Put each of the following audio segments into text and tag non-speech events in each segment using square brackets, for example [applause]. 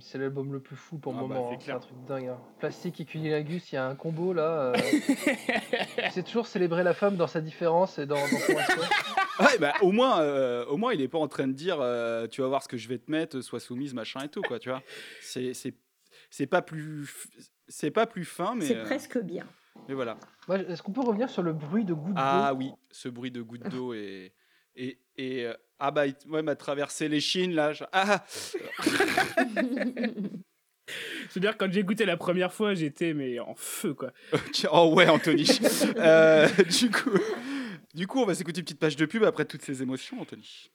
c'est l'album le plus fou pour le Ah bah, moment. c'est hein. C'est un truc dingue. hein. Plastique et cunilingus, il y a un combo là. euh, [laughs] c'est toujours célébrer la femme dans sa différence et dans, dans son respect. Ouais, bah, au moins, euh, au moins, il est pas en train de dire, euh, tu vas voir ce que je vais te mettre, sois soumise, machin et tout, quoi, tu vois. C'est, c'est, c'est pas plus, c'est pas plus fin, mais, C'est euh, presque bien. mais voilà. Est-ce qu'on peut revenir sur le bruit de gouttes Ah d'eau? oui, ce bruit de goutte d'eau et, et, et euh, ah bah, il ouais, m'a traversé les chines là. je- Ah, [laughs] C'est-à-dire, quand j'ai goûté la première fois, j'étais mais en feu, quoi. [laughs] oh ouais, Anthony. Euh, du coup, du coup, on va s'écouter une petite page de pub après toutes ces émotions, Anthony.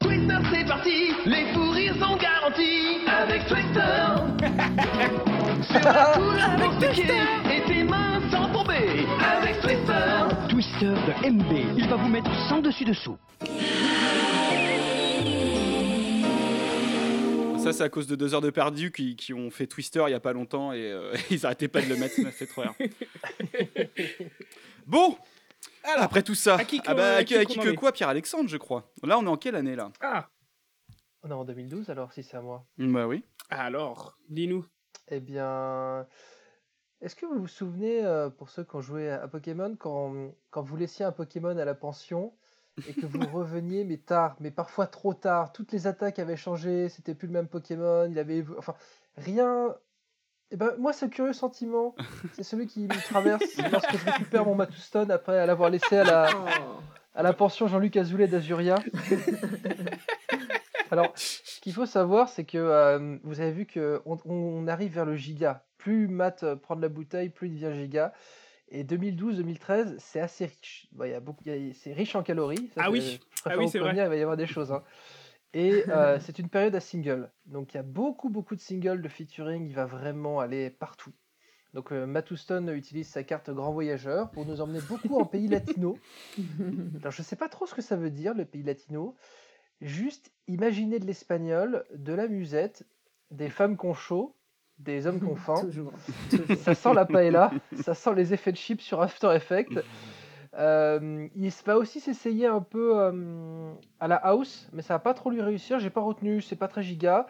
Twister, c'est parti, les fous rires sont garantis avec Twister. [laughs] Sur la couleur pour sticker et tes mains sans tomber avec Twister. Twister de MB, il va vous mettre sans dessus Ça, c'est à cause de deux heures de perdu qui, qui ont fait Twister il y a pas longtemps et euh, [laughs] ils arrêtaient pas de le mettre, ça m'a fait trop rire. [laughs] Bon, Alors, après tout ça, à qui ah bah, à à qui qui, à qu'on qui en que est quoi, Pierre-Alexandre, je crois. Là, on est en quelle année là? Ah, On est en 2012 alors si c'est à moi. Bah oui. alors, dis-nous. Eh bien, est-ce que vous vous souvenez, euh, pour ceux qui ont joué à à Pokémon, quand, quand vous laissiez un Pokémon à la pension et que vous reveniez, mais tard, mais parfois trop tard, toutes les attaques avaient changé, c'était plus le même Pokémon, il avait, enfin, rien. Eh ben, moi, ce curieux sentiment, c'est celui qui me traverse [laughs] lorsque je récupère mon Matuston après l'avoir laissé à la, à la pension Jean-Luc Azoulay d'Azuria. [laughs] Alors, ce qu'il faut savoir, c'est que euh, vous avez vu que on, on arrive vers le giga. Plus Matt euh, prend de la bouteille, plus il devient giga. Et 2012-2013, c'est assez riche. Bon, y a beaucoup, c'est riche en calories. Ça, Ah c'est- oui. Ah oui, c'est vrai. Il va y avoir des choses. hein. Et euh, [laughs] c'est une période à single. Donc il y a beaucoup, beaucoup de singles de featuring. Il va vraiment aller partout. Donc euh, Matt Houston utilise sa carte Grand Voyageur pour nous emmener beaucoup en pays latino. [laughs] Alors je sais pas trop ce que ça veut dire, le pays latino. Juste imaginez de l'espagnol, de la musette, des femmes qu'on chaud, des hommes faim. [laughs] Toujours. ça sent la paella, ça sent les effets de chips sur After Effects. Euh, il va aussi s'essayer un peu euh, à la house, mais ça va pas trop lui réussir. J'ai pas retenu, c'est pas très giga.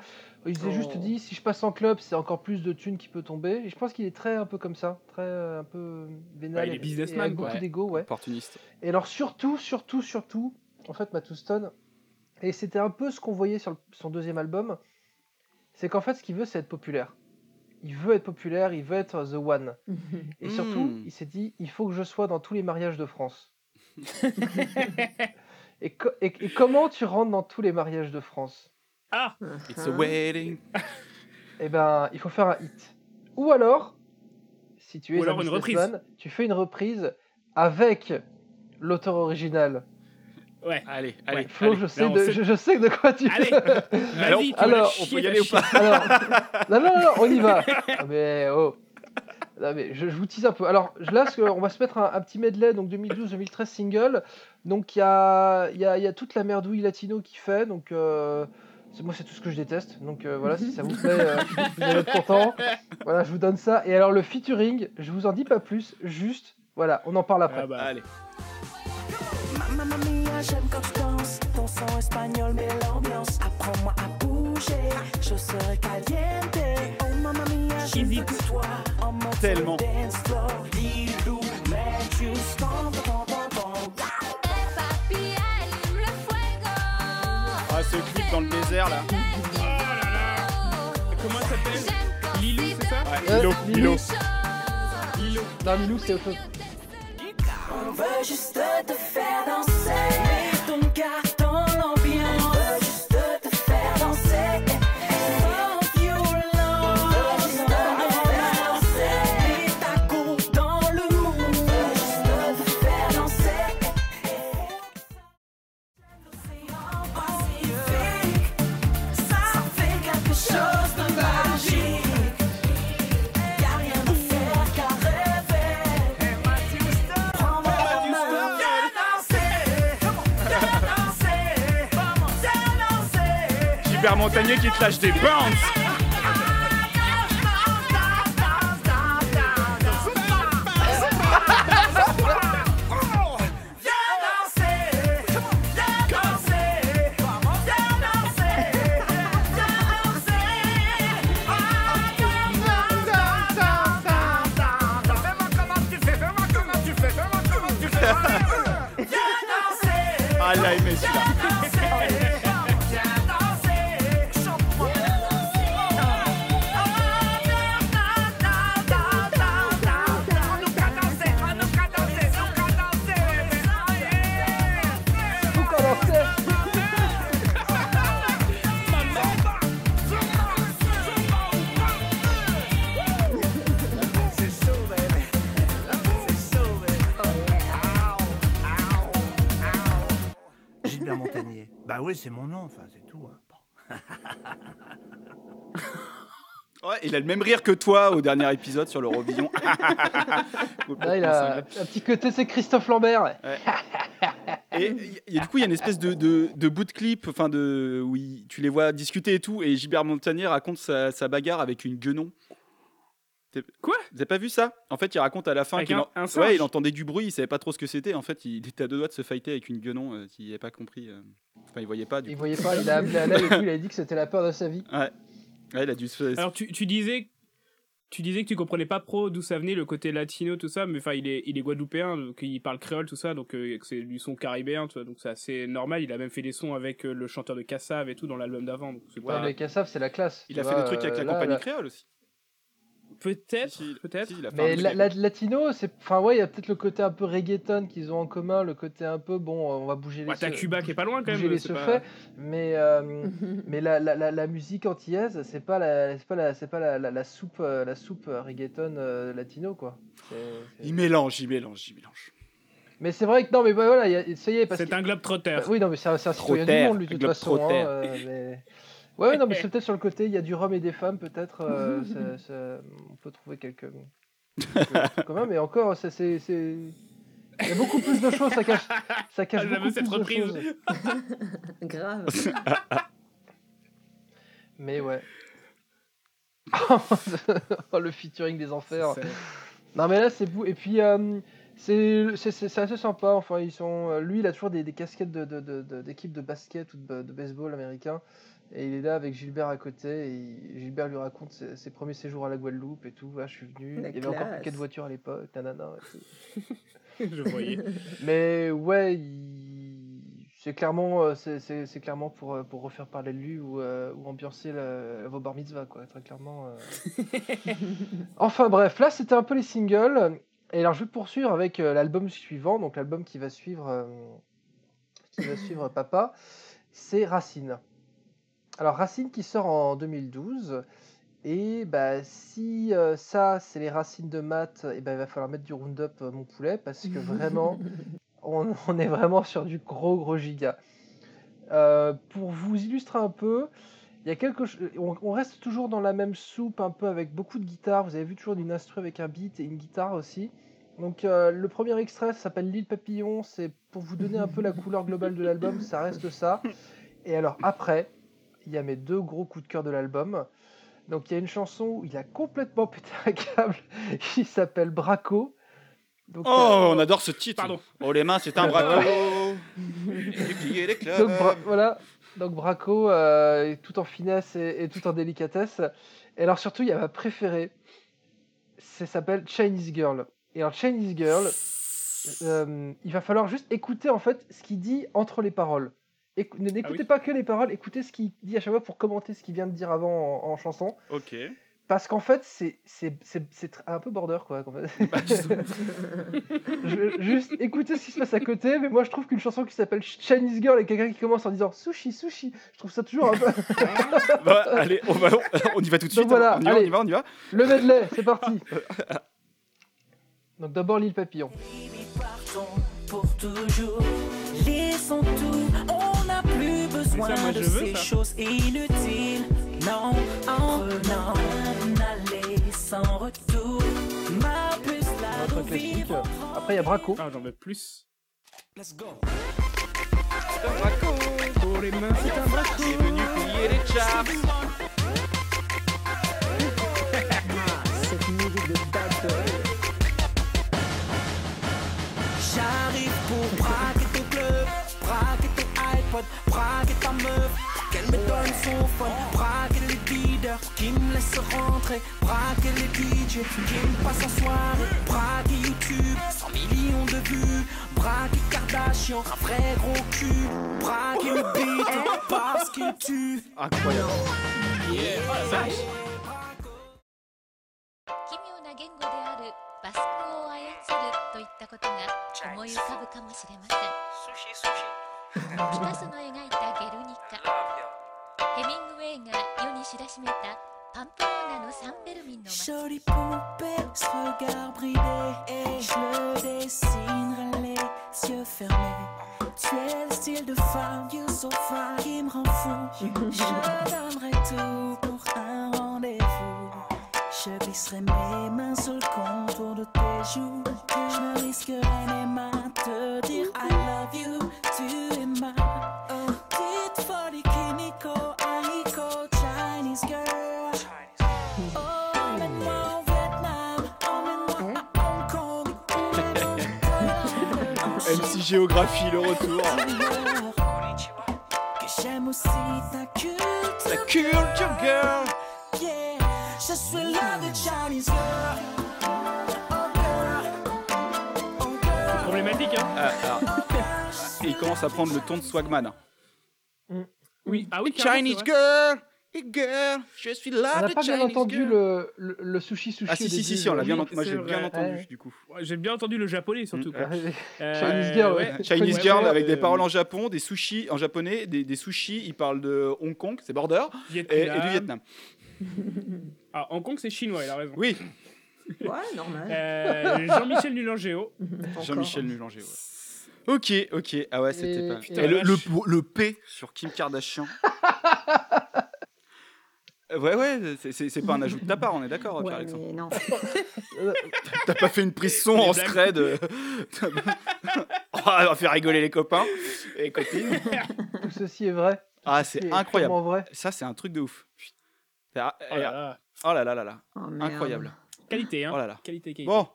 Il s'est juste Oh. dit si je passe en club, c'est encore plus de thunes qui peut tomber. Et je pense qu'il est très un peu comme ça, très euh, un peu vénal. Ouais, il est et- businessman, beaucoup Ouais. d'ego, ouais. Opportuniste. Et alors surtout, surtout, surtout, en fait, Matt Houston, et c'était un peu ce qu'on voyait sur le- son deuxième album, c'est qu'en fait, ce qu'il veut, c'est être populaire. Il veut être populaire, il veut être the one. [laughs] Et surtout, Mm. il s'est dit, il faut que je sois dans tous les mariages de France. [laughs] et, co- et- et comment tu rentres dans tous les mariages de France? Ah, It's a wedding. Eh ben, il faut faire un hit. Ou alors, si tu es Ou un alors une reprise. tu fais une reprise avec l'auteur original. Ouais. Allez, allez. Flo, allez. je, sais de, sait- je, je sais de quoi tu Allez, Alors, tu alors, on peut y aller ou pas Alors, non, non, non, on y va. [laughs] Mais oh. Non, mais je, je vous tease un peu. Alors je- là, ce que- on va se mettre un, un petit medley, donc 2012-2013 single. Donc il y a, y, a, il y a toute la merdouille latino qui fait. Donc euh, c'est- moi, c'est tout ce que je déteste. Donc euh, voilà, si ça vous plaît, euh, [laughs] vous allez être content. Voilà, je vous donne ça. Et alors le featuring, je vous en dis pas plus. Juste, voilà, on en parle après. Ah bah, Allez. J'aime quand tu danses. Ton son espagnol met l'ambiance. Apprends-moi à bouger. Je serai caliente. Oh mamma mia, vu que toi. En mode Tellement. dance floor. Ah, ce clip dans le désert là. comment elle s'appelle? Lilou, c'est ça? Ouais, Euh, Lilo, Lilo. Lilo. Lilo. Non, Milou, c'est autre chose. On veut juste te faire danser. Ton cœur Montagnier qui te lâche des bounce. Bah oui, c'est mon nom, enfin, c'est tout. hein. [laughs] Ouais, il a le même rire que toi au dernier épisode sur l'Eurovision. [laughs] Là, il a un petit côté, c'est Christophe Lambert. Et, et- et du coup, il y a une espèce de, de, de bout de clip, enfin de, tu les vois discuter et tout, et Gilbert Montagnier raconte sa, sa bagarre avec une guenon. Quoi? Vous avez pas vu ça? En fait, il raconte à la fin qu'il en- ouais, il entendait du bruit, il savait pas trop ce que c'était. En fait, il était à deux doigts de se fighter avec une guenon, euh, s'il n'avait pas compris. euh. Enfin, il voyait pas. Du Il coup. voyait pas, il a appelé à l'aide et tout, il a dit que c'était la peur de sa vie. Ouais. Ouais, il a dû se. Alors tu, tu disais tu disais que tu comprenais pas pro d'où ça venait le côté latino tout ça mais enfin il est il est guadeloupéen donc il parle créole tout ça donc euh, c'est du son caribéen tu vois, donc c'est assez normal il a même fait des sons avec euh, le chanteur de Cassav et tout dans l'album d'avant Ouais, pas mais Kassav, c'est la classe. Il a fait des trucs avec euh, la là, compagnie là- créole aussi. Peut-être Si, si, peut-être si, Mais la, latino, c'est, enfin ouais, il y a peut-être le côté un peu reggaeton qu'ils ont en commun, le côté un peu bon, on va bouger les. ouais, t'as Cuba qui est pas loin quand bouger même les pas- secrets, mais euh, [laughs] mais la, la, la, la musique antillaise, c'est pas la, c'est pas la, c'est pas la, la, la soupe, euh, la soupe euh, reggaeton euh, latino quoi. C'est- c'est- Il mélange, il mélange, il mélange. Mais c'est vrai que non, mais bah, voilà, il y a- ça y est, parce c'est que un globe trotter Bah, oui, non, mais c'est un, c'est un citoyen Trotter, du monde, lui, de toute façon. hein, euh, mais... Ouais, ouais, non, mais [laughs] c'est peut-être sur le côté, il y a du rhum et des femmes, peut-être. euh, [laughs] ça- ça- on peut trouver quelques, quelques trucs communs, mais encore, ça, c'est. c'est- Il y a beaucoup plus de choses, ça cache, ça cache Ah, beaucoup cette plus de reprise. choses. [laughs] Grave. Mais ouais. Oh, le featuring des enfers. Non mais là c'est beau et puis euh, c'est c'est- c'est- c'est assez sympa enfin ils sont euh, lui il a toujours des, des casquettes de de- de- de- d'équipe de, basket ou de, de baseball américain et il est là avec Gilbert à côté et il- Gilbert lui raconte ses, ses premiers séjours à la Guadeloupe et tout ah, je suis venu La il y avait encore quatre voitures à l'époque nanana et tout. [laughs] je voyais [laughs] mais ouais il- c'est clairement euh, c'est- c'est c'est clairement pour euh, pour refaire parler de lui ou, euh, ou ambiancer la, vos bar mitzvah quoi très clairement euh. [laughs] Enfin bref, là c'était un peu les singles. Et alors je vais poursuivre avec euh, l'album suivant, donc l'album qui va suivre, euh, qui va suivre [laughs] Papa, c'est Racine. Alors Racine qui sort en 2012. Et bah si euh, ça c'est les racines de maths, et ben il va falloir mettre du Roundup euh, mon poulet parce que vraiment [laughs] on, on est vraiment sur du gros gros giga. Euh, pour vous illustrer un peu, il y a quelque ch- on, on reste toujours dans la même soupe, un peu avec beaucoup de guitares. Vous avez vu toujours d'une instru avec un beat et une guitare aussi. Donc euh, le premier extrait s'appelle L'île papillon. C'est pour vous donner un peu la couleur globale de l'album. Ça reste ça. Et alors après, il y a mes deux gros coups de cœur de l'album. Donc il y a une chanson où il a complètement [laughs] pété un câble qui s'appelle Braco. Donc, Oh, euh, on adore ce titre. Pardon. Oh, les mains, c'est un braco. [laughs] Donc bra- voilà, donc Braco, euh, tout en finesse et, et tout en délicatesse. Et alors surtout, il y a ma préférée. Ça s'appelle Chinese Girl. Et alors Chinese Girl, euh, il va falloir juste écouter en fait ce qu'il dit entre les paroles. Écou- ne- N'écoutez oui. pas que les paroles, écoutez ce qu'il dit à chaque fois pour commenter ce qu'il vient de dire avant en, en chanson. Ok. Parce qu'en fait, c'est c'est- c'est- c'est tr- un peu border quoi. en fait. Bah, [laughs] Je- juste écouter ce qui se passe à côté, mais moi je trouve qu'une chanson qui s'appelle Chinese Girl et quelqu'un qui commence en disant sushi, sushi, je trouve ça toujours un peu. [laughs] bah, allez, on, va, on y va tout de Donc suite. voilà, on, y va, on allez. y va, on y va. Le medley, c'est parti. [laughs] Donc d'abord l'île papillon. partons pour toujours. Laissons tout, on n'a plus besoin ça, moi, de je veux, ces ça. choses inutiles. Non, en prenant un aller sans retour. Ma puce nous classique. vivons. Après il y a Braco. ah j'en veux plus Let's go. C'est un braco. Pour les mains, c'est un braco. Qui est venu plier les charts. Cette musique de boy. J'arrive pour braquer ton club, braquer ton iPod, braquer ta meuf. Qu'elle me donne son phone, braquer les leaders qui me laissent rentrer, braquer les DJ qui me passent en soirée, braquer YouTube, 100 millions de vues, braquer Kardashian, un vrai gros cul, braquer le beat [laughs] parce qu'il tue. Incroyable. 奇妙な言語であるバスクを操るといったことが思い浮かぶかもしれませんピカソの描いたゲルニカ ヘミングウェイが世に知らしめたパンプローナのサンベルミンの街 Jolie poupée, ce regard bridé Et je le dessinerai les yeux fermés Tu es le style de femme, you so fine Qui me rend fou Je donnerai tout pour un rendez-vous Je glisserai mes mains sur le contour de tes joues Je me risquerai même à te dire I love you Tu es ma Géographie, le retour. Que j'aime aussi ta culture. La culture girl. Yeah, je suis là de Chinese girl. Girl, girl. Problématique, hein Ah, alors, et il commence à prendre le ton de Swagman. Oui, ah oui, Chinese girl, hey girl, je suis On là n'a de pas bien entendu le, le, le sushi sushi. Ah si si si, on l'a bien entendu. Moi j'ai bien entendu Ouais. du coup. Ouais, J'ai bien entendu le japonais surtout. quoi. [laughs] Euh, Chinese girl, ouais. Chinese girl ouais, avec des euh, paroles en Japon, des sushis en japonais, des, des sushis. Il parle de Hong Kong, c'est border, et, du Vietnam. [laughs] Ah, Hong Kong, c'est chinois, il a raison. Oui, Ouais, normal. Euh, Jean-Michel Nulangéo. Jean-Michel Nulanger. Ouais. Ok, ok. Ah ouais, c'était pas. et- le, le P sur Kim Kardashian. [laughs] ouais, ouais, c'est- pas un ajout de ta part, on est d'accord, Ouais, mais non. [laughs] T'as pas fait une prise son en blagues. scred. euh, [laughs] oh, on va faire rigoler les copains et les copines. Tout ceci est vrai. Ah, C'est incroyable. vrai. Ça, c'est un truc de ouf. Ah, Oh là là. Oh là là là là. Oh. Incroyable. Qualité, hein. Oh là là. Qualité, qualité. Bon,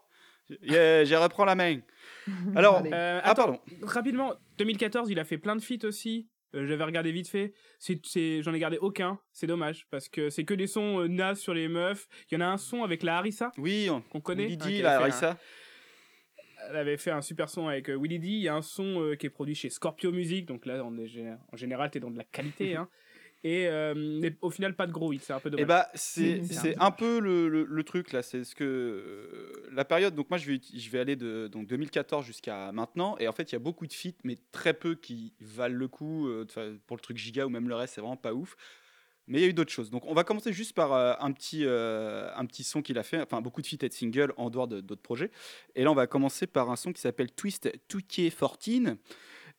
je je reprends la main. [laughs] Alors. Euh, ah attends, pardon. rapidement, 2014, il a fait plein de feats aussi. Euh, J'avais regardé vite fait. C'est, j'en ai gardé aucun. C'est dommage parce que c'est que des sons euh, nazes sur les meufs. Il y en a un son avec la Harissa Oui, on qu'on connaît. hein, Lydie, qui la un- Harissa. Elle avait fait un super son avec euh, Willy D. Il y a un son euh, qui est produit chez Scorpio Music. Donc là, on est, gé- en général, t'es dans de la qualité. [laughs] hein. Et euh, mais au final, pas de gros hits. C'est un peu dommage. Et bah, c'est c'est un peu le, le- le truc là. C'est ce que euh, la période. Donc moi, je vais je vais aller de donc 2014 jusqu'à maintenant. Et en fait, il y a beaucoup de feats, mais très peu qui valent le coup. euh, pour le truc giga ou même le reste, c'est vraiment pas ouf. Mais il y a eu d'autres choses. Donc on va commencer juste par euh, un petit euh, un petit son qu'il a fait. Enfin, beaucoup de feats et de singles en dehors de- d'autres projets. Et là, on va commencer par un son qui s'appelle Twist 2K14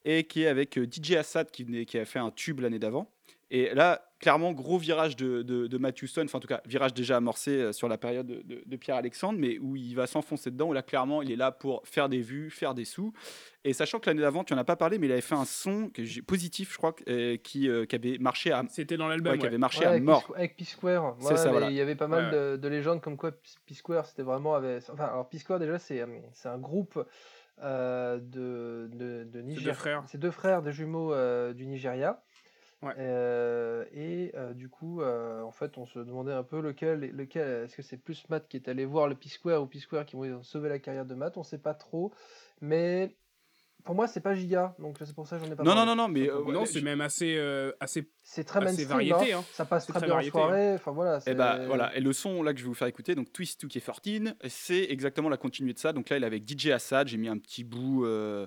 et qui est avec DJ Assad qui a fait un tube l'année d'avant. Et là, clairement, gros virage de, de, de Matthew Stone, enfin en tout cas, virage déjà amorcé euh, sur la période de, de- de Pierre-Alexandre, mais où il va s'enfoncer dedans, où là, clairement, il est là pour faire des vues, faire des sous. Et sachant que l'année d'avant, tu en as pas parlé, mais il avait fait un son que positif, je crois, euh, qui, euh, qui avait marché à, C'était dans ouais, l'album. qui ouais. avait marché Ouais, à avec, mort. P- avec P-Square. C'est voilà. Il y avait pas mal Ouais. de, de légendes comme quoi P- P-Square, c'était vraiment. Avec... Enfin, alors P-Square, déjà, c'est c'est un groupe euh, de, de, de C'est Niger- deux frères. C'est deux frères, deux jumeaux euh, du Nigeria. Ouais. Euh, et euh, du coup, euh, en fait, on se demandait un peu lequel, lequel est-ce que c'est plus Matt qui est allé voir le P-Square ou P-Square qui vont sauver la carrière de Matt On sait pas trop. Mais pour moi, c'est pas Giga, donc c'est pour ça que j'en ai pas Non, non, parlé. non, non, mais. euh, non, c'est même assez, euh, assez. C'est très mainstream, variété, hein. hein. ça passe très très bien en soirée. Enfin voilà. Et c'est- bah voilà, et le son là que je vais vous faire écouter, donc Twist 2K14, c'est exactement la continuité de ça. Donc là, il est avec DJ Assad, j'ai mis un petit bout, euh,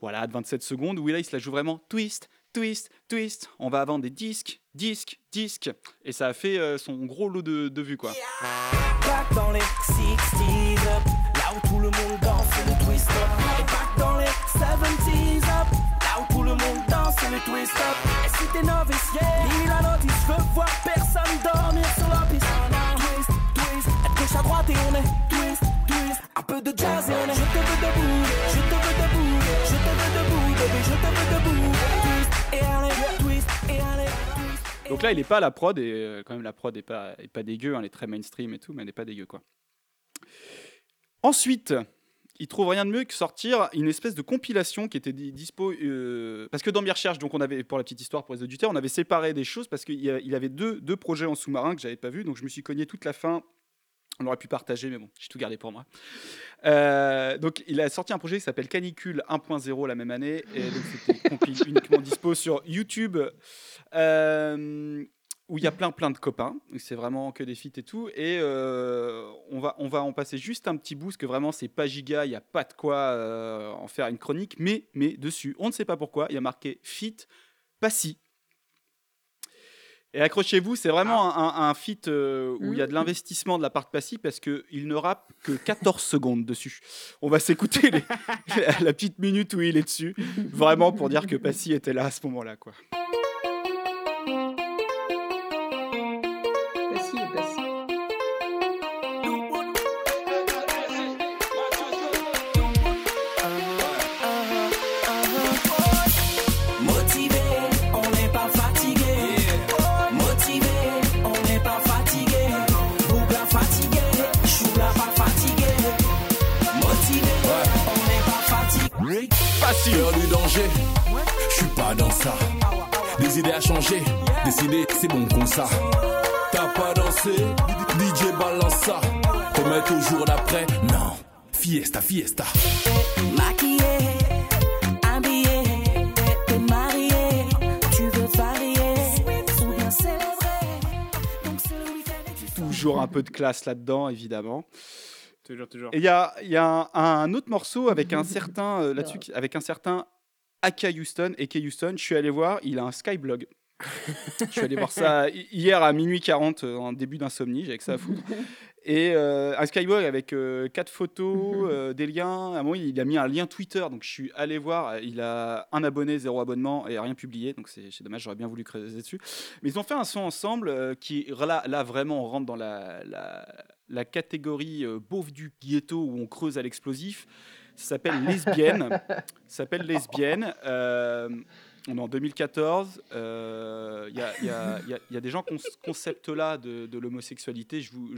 voilà, de 27 secondes, où là, il se la joue vraiment Twist, Twist, Twist. On va vendre des disques, disques, disques. Et ça a fait euh, son gros lot de, de vues, quoi. Back dans les 60s up, là où tout le monde danse le twist up. Et back dans les 70s up, là où tout le monde danse le twist up. Et si t'es novice, yeah, lis la notice, je veux voir personne dormir sur la piste. Twist, twist, à gauche à droite et on est twist, twist. Un peu de jazz et on est je te veux debout, je te veux debout, je te veux debout, baby, je te veux debout. Donc là, il est pas à la prod et euh, quand même la prod est pas est pas dégueu, hein, elle est très mainstream et tout, mais elle n'est pas dégueu quoi. Ensuite, il trouve rien de mieux que sortir une espèce de compilation qui était di- dispo euh, parce que dans mes recherches, donc on avait pour la petite histoire pour les auditeurs, on avait séparé des choses parce qu'il avait deux, deux projets en sous-marin que j'avais pas vu, donc je me suis cogné toute la fin. On aurait pu partager, mais bon, j'ai tout gardé pour moi. Euh, donc, il a sorti un projet qui s'appelle Canicule 1.0 la même année, et donc c'était [laughs] compil uniquement dispo sur YouTube, euh, où il y a plein plein de copains. C'est vraiment que des feats et tout, et euh, on va on va en passer juste un petit bout, parce que vraiment c'est pas giga, il y a pas de quoi euh, en faire une chronique, mais mais dessus, on ne sait pas pourquoi, il y a marqué feat Passy. Et accrochez-vous, c'est vraiment un, un feat euh, où il y a de l'investissement de la part de Passy parce qu'il ne rappe que 14 secondes dessus. On va s'écouter [laughs] la petite minute où il est dessus, vraiment pour dire que Passy était là à ce moment-là. quoi. Ça. Des idées à changer, décider, c'est bon comme ça. T'as pas dansé, DJ balance ça. Te mettre au jour d'après, non. Fiesta, fiesta. Maquillé, habillé, t'es marié. Tu veux varier ou bien célébrer. Donc c'est le week-end et tu toujours un peu de classe là-dedans, évidemment. Toujours, toujours. Et il y a, il y a un, un autre morceau avec un [laughs] certain euh, là-dessus, avec un certain Aka Houston, Aka Houston. Je suis allé voir, il a un Skyblog. [laughs] je suis allé voir ça hi- hier à minuit 40 euh, en début d'insomnie, j'avais que ça à foutre. [laughs] Et euh, un Skyblog avec euh, quatre photos, euh, des liens. À un moment, il a mis un lien Twitter, donc je suis allé voir. Il a un abonné, zéro abonnement et rien publié, donc c'est dommage. J'aurais bien voulu creuser dessus. Mais ils ont fait un son ensemble euh, qui là, là vraiment on rentre dans la, la, la catégorie beauf du ghetto où on creuse à l'explosif. Ça s'appelle lesbienne. S'appelle lesbienne. Euh, on est en 2014. euh, Il y, a, il y a- des gens qui ont ce concept-là de, l'homosexualité. Je vous,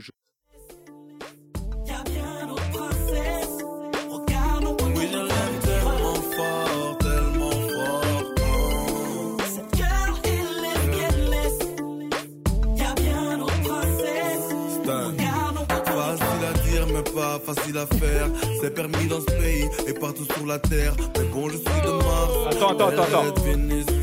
pas facile à faire. C'est permis dans ce pays et partout sur la terre. Mais bon, je suis de Mars. Attends, attends, attends, attends.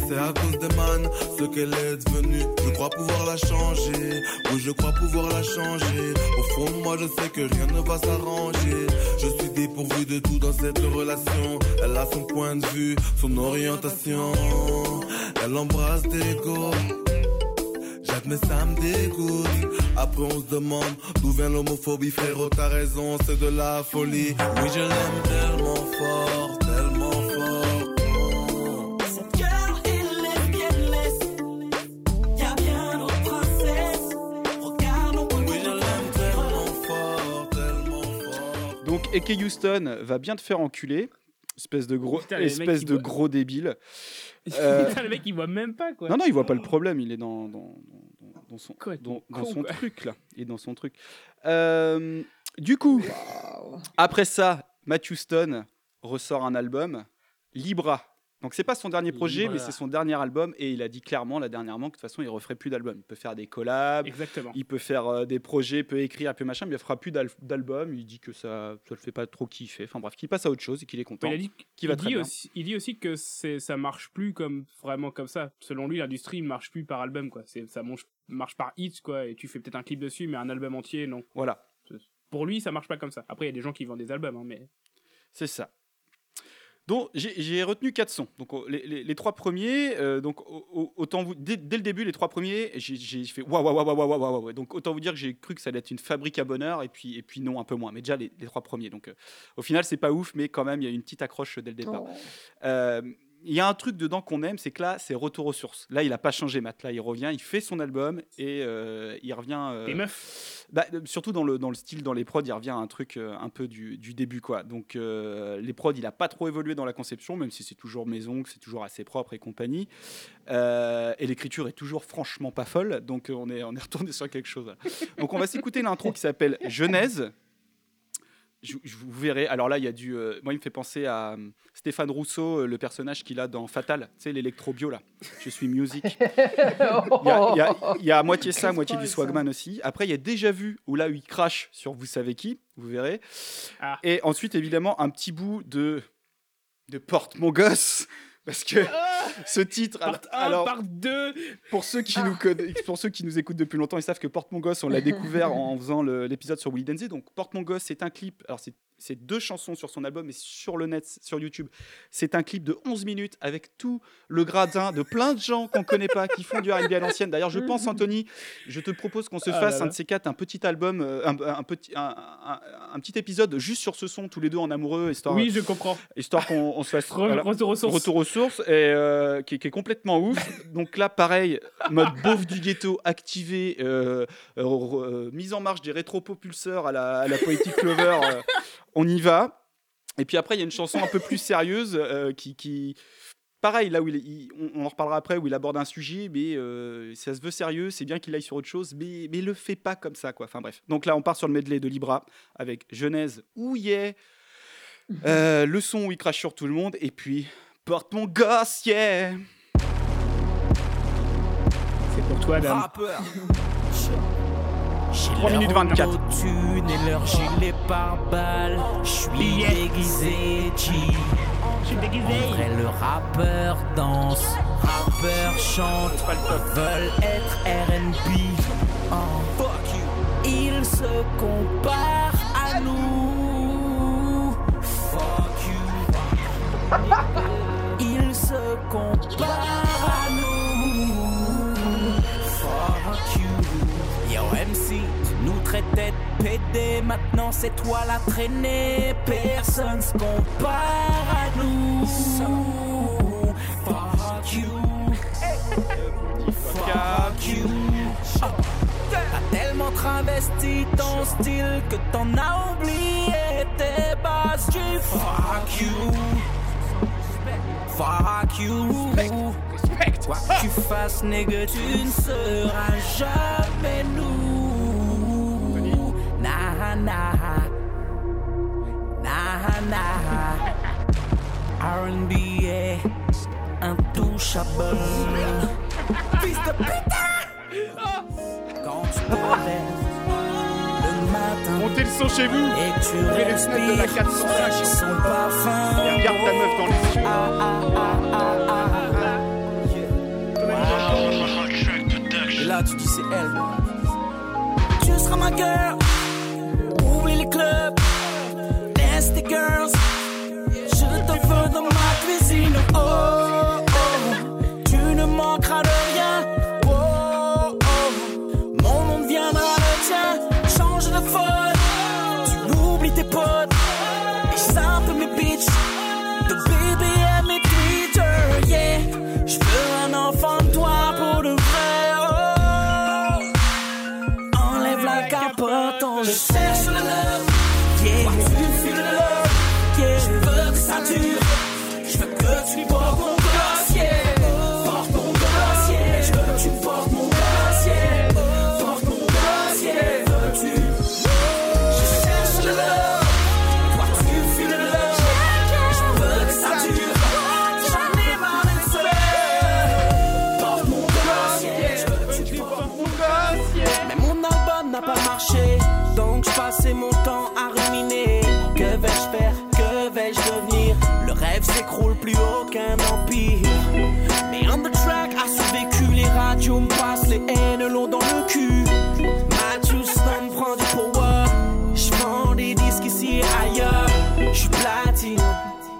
C'est à cause de Man, ce qu'elle est devenue. Je crois pouvoir la changer. Oui, je crois pouvoir la changer. Au fond moi, je sais que rien ne va s'arranger. Je suis dépourvu de tout dans cette relation. Elle a son point de vue, son orientation. Elle embrasse des go. J'admets ça me dégoûte. Après on se demande d'où vient l'homophobie, frérot. T'as raison, c'est de la folie. Oui, je l'aime tellement fort, tellement fort. Cette girl est lesbienne, laisse. Y'a bien nos princesses. Regarde nos Oui, je l'aime tellement fort, tellement fort. Donc, Eke Houston va bien te faire enculer. Espèce de gros, Putain, espèce de voient- gros débile. [laughs] Euh, Putain, le mec, il voit même pas, quoi. Non, non, il voit pas le problème. Il est dans, dans, dans- son, Quoi, dans, dans con, son truc, là. Est dans son truc. Euh, du coup, après ça, Matt Houston ressort un album, Libra. Donc, c'est pas son dernier projet, mais c'est son dernier album. Et il a dit clairement, là, dernièrement, que de toute façon, il referait plus d'albums. Il peut faire des collabs, Exactement. il peut faire euh, des projets, peut écrire, peut machin, mais il fera plus d'al- d'albums. Il dit que ça, ça le fait pas trop kiffer. Enfin, bref, qu'il passe à autre chose et qu'il est content. Il, a dit, Qui va il très dit bien. aussi, il dit aussi que c'est, ça marche plus comme vraiment comme ça. Selon lui, l'industrie ne marche plus par album, quoi. C'est, ça marche, marche par hits, quoi. Et tu fais peut-être un clip dessus, mais un album entier, non. Voilà. Pour lui, ça marche pas comme ça. Après, il y a des gens qui vendent des albums, hein, mais. C'est ça. Donc j'ai retenu quatre sons. Donc les, les- les trois premiers, euh, donc au- au- autant vous dès, dès le début les trois premiers, j'ai fait waouh waouh waouh waouh waouh waouh. waouh. Donc autant vous dire que j'ai cru que ça allait être une fabrique à bonheur et puis et puis non un peu moins. Mais déjà les, les trois premiers. Donc euh, au final c'est pas ouf, mais quand même il y a une petite accroche dès le départ. Oh. Il y a un truc dedans qu'on aime, c'est que là, c'est retour aux sources. Là, il a pas changé, Matt. Là, il revient, il fait son album et euh, il revient. euh, Les meufs. bah, euh, surtout dans le, dans le style, dans les prods, il revient à un truc euh, un peu du, du début, quoi. Donc, les prods, il a pas trop évolué dans la conception, même si c'est toujours maison, que c'est toujours assez propre et compagnie. Et l'écriture est toujours franchement pas folle, donc on est, on est retourné sur quelque chose. là. Donc, on va s'écouter l'intro qui s'appelle Genèse. Je, je- vous verrez. Alors là, il y a du. euh, moi, il me fait penser à euh, Stéphane Rousseau, euh, le personnage qu'il a dans Fatal, tu sais, l'électro-bio là. Je suis music. [laughs] Il y a, il y a- il y a à moitié ça, à moitié du Swagman aussi. Après, il y a déjà vu où là il crache sur vous savez qui, vous verrez. Ah. Et ensuite, évidemment, un petit bout de de porte mon gosse. Parce que ce titre, Part 1, alors, part 2. pour ceux qui nous conna- pour ceux qui nous écoutent depuis longtemps, ils savent que Porte mon gosse, on l'a [laughs] découvert en faisant l'épisode sur Willy Denzi. Donc Porte mon gosse, c'est un clip. Alors c'est c'est deux chansons sur son album, mais sur le net, sur YouTube, c'est un clip de 11 minutes avec tout le gradin de plein de gens qu'on connaît pas, qui font du R&B à l'ancienne. D'ailleurs, je pense, Anthony, je te propose qu'on se Ah fasse là un de ces quatre, un petit album, euh, un, un petit, un, un- un petit épisode juste sur ce son, tous les deux en amoureux, histoire, Oui, je comprends. histoire qu'on on se fasse Re- voilà, Retour aux sources. Retour aux sources, et, euh, qui, qui est complètement ouf. Donc là, pareil, mode beauf du ghetto activé, euh, mise en marche des rétropopulseurs à la, à la Poetic Lover. On y va. Et puis après, il y a une chanson un peu plus sérieuse euh, qui, qui- Pareil, là où il, il- on, on en reparlera après, où il aborde un sujet, mais euh, ça se veut sérieux, c'est bien qu'il aille sur autre chose, mais, mais le fait pas comme ça, quoi. Enfin bref. Donc là, on part sur le medley de Libra avec Genèse, où yeah, euh, le son où il crache sur tout le monde, et puis porte mon gosse, yeah. C'est pour toi, dame. Rappeur. 3 minutes 24. Thune et leur gilet par balle. Je suis déguisé, G. Je suis déguisé. Vrai, le rappeur danse, rappeur chante, veulent être RB. Oh, fuck you. Ils se comparent à nous. Fuck you. [laughs] Ils se comparent de PD, maintenant c'est toi la traînée. Personne se compare à nous. Fuck you. Fuck you. T'as tellement travesti ton style que t'en as oublié tes bases du fuck you. Fuck you. Quoi que tu fasses, nigga, tu ne seras jamais nous. Nah, nah. Nah, nah. R&B est intouchable. Fils de putain! Quand tu te le matin Montez le son chez vous et tu Ouvrez les fenêtres de la respires 405 son parfum. et regarde ta meuf dans les yeux. Ah, ah, ah, ah, ah. Et là, tu dis c'est elle. Tu seras ma girl. Oublie les clubs. Dance the girls. Je te veux aucun empire. Mais on the track a survécu. Les radios me passent les haines long dans le cul. Matthew Stone prend du power. Je vends des disques ici et ailleurs. Je suis platine.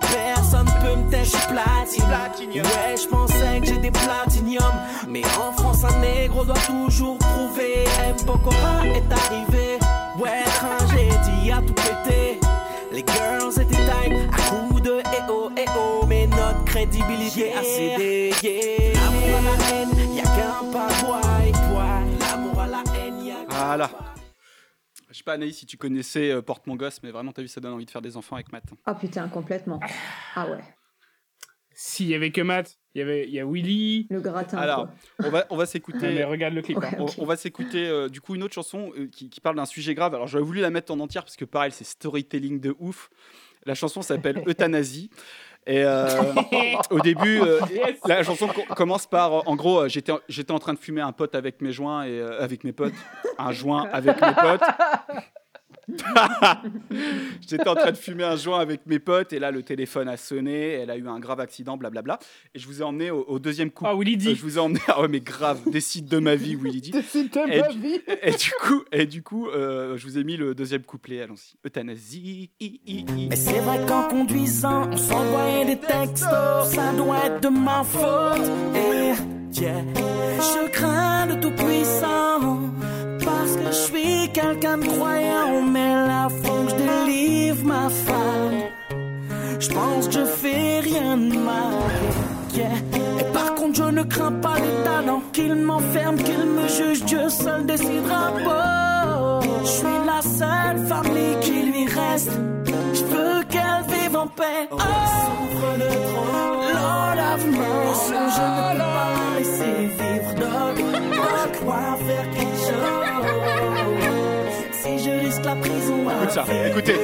Personne peut me taire, je suis platine. Ouais, je pensais que j'étais platinium. Mais en France, un négro doit toujours prouver. M. Pokora est arrivé. Ouais, tragédie a tout pété. Les girls étaient crédibilité a cédé. Yeah. L'amour à la haine, y'a qu'un pas. L'amour à la haine, y'a Voilà. Je sais pas, Anaïs, si tu connaissais euh, Porte mon gosse, mais vraiment, t'as vu, ça donne envie de faire des enfants avec Matt. Ah putain, complètement. Ah ouais. S'il y avait que Matt, il y avait il y a Willy. Le gratin. Alors, on va, on va s'écouter. [laughs] Mais regarde le clip. hein. On, on va s'écouter euh, du coup une autre chanson euh, qui, qui parle d'un sujet grave. Alors j'aurais voulu la mettre en entière parce que pareil c'est storytelling de ouf. La chanson s'appelle [laughs] Euthanasie. Et euh, [laughs] au début, euh, la chanson co- commence par, euh, en gros, j'étais j'étais en train de fumer un pote avec mes joints et euh, avec mes potes, un joint avec mes potes. [laughs] [laughs] J'étais en train de fumer un joint avec mes potes et là le téléphone a sonné, elle a eu un grave accident, blablabla. Et je vous ai emmené au, au deuxième coup. Ah, Willy dit. je vous ai emmené, ah [laughs] ouais mais grave, décide de ma vie, Willy dit. [laughs] Décide de Et ma du- vie. Et du coup, et du coup euh, je vous ai mis le deuxième couplet, allons-y. Euthanasie. i, i, i. Mais c'est vrai qu'en conduisant, on s'envoyait des textos. Ça doit être de ma faute. Et yeah, je crains le tout-puissant. Parce que je suis quelqu'un de croyant. Mais là, faut que je délivre Je pense que je fais rien de mal. Et par contre, je ne crains pas l'état, non. Qu'il m'enferme, qu'il me juge, Dieu seul décidera pas. Je suis la seule famille qui lui reste. Je veux qu'elle vive en paix. Oh. Lord have mercy. Je ne peux pas la laisser vivre. Donc, crois faire quelque chose. Écoute ça, écoutez.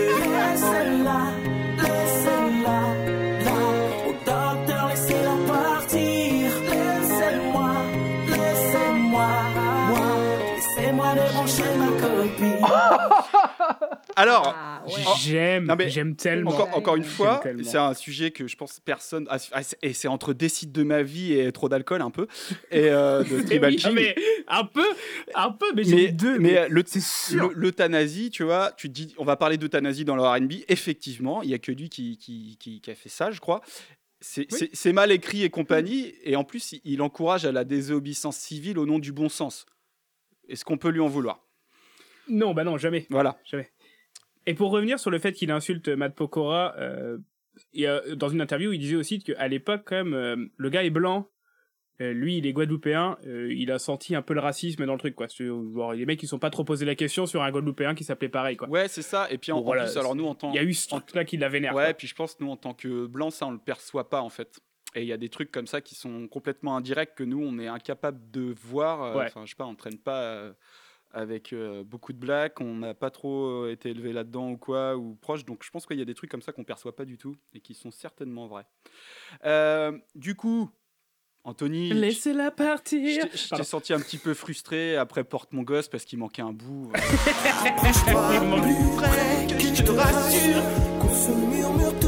[laughs] Alors, Ah, J'aime, non, mais j'aime tellement. Encore, encore une fois, c'est un sujet que je pense personne. ah, c'est- ah, Et c'est entre décide de ma vie et trop d'alcool un peu. Et euh, de [laughs] Tribal oui, King. mais un peu, un peu, mais mais, les deux. mais, mais le- c'est sûr. le- l'euthanasie, tu vois, tu te dis, on va parler d'euthanasie dans le R&B. Effectivement, il y a que lui qui, qui, qui- qui a fait ça, je crois. C'est c'est- c'est mal écrit et compagnie, et en plus, il encourage à la désobéissance civile au nom du bon sens. Est-ce qu'on peut lui en vouloir? Non, bah non, jamais. Voilà. Jamais. Et pour revenir sur le fait qu'il insulte Matt Pokora, euh, et, euh, dans une interview, il disait aussi qu'à l'époque, quand même, euh, le gars est blanc. euh, lui, il est guadeloupéen. euh, il a senti un peu le racisme dans le truc, quoi. Genre, les mecs, ils sont pas trop posé la question sur un guadeloupéen qui s'appelait pareil, quoi. Ouais, c'est ça. Et puis en, Bon, en voilà, plus, alors nous, en tant Il y a eu ce truc-là qui la vénère. Ouais, quoi. puis je pense, nous, en tant que blancs, ça, on le perçoit pas, en fait. Et il y a des trucs comme ça qui sont complètement indirects que nous, on est incapable de voir. euh, Ouais. Enfin, je sais pas, on traîne pas euh, avec euh, beaucoup de blacks, on n'a pas trop euh, été élevé là-dedans ou quoi, ou proche. Donc je pense qu'il y a des trucs comme ça qu'on perçoit pas du tout et qui sont certainement vrais. Euh, du coup, Anthony. je- Laissez-la partir. t'ai- je t'ai senti un petit peu frustré après Porte mon gosse parce qu'il manquait un bout. [laughs] Il me manque- plus près que je te rassure qu'on se murmure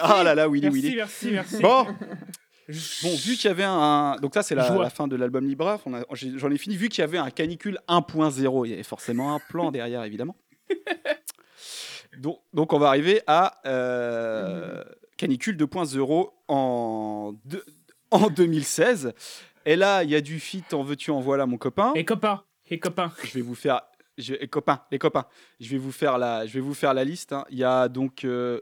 Ah, là là, Willy, merci, Willy. Merci, merci, Bon, Bon, vu qu'il y avait un. Donc, ça, c'est la, fin de l'album Libraf. On a- j'ai- J'en ai fini. Vu qu'il y avait un canicule 1.0, il y avait forcément un plan derrière, évidemment. [laughs] Donc, donc on va arriver à euh, canicule 2.0 en, en 2016. Et là, il y a du fit, en veux-tu, en voilà, mon copain. Et copain, et copain. Je vais vous faire. Je, et copains, les copains, je vais vous faire la, je vais vous faire la liste. hein. Il y a donc euh,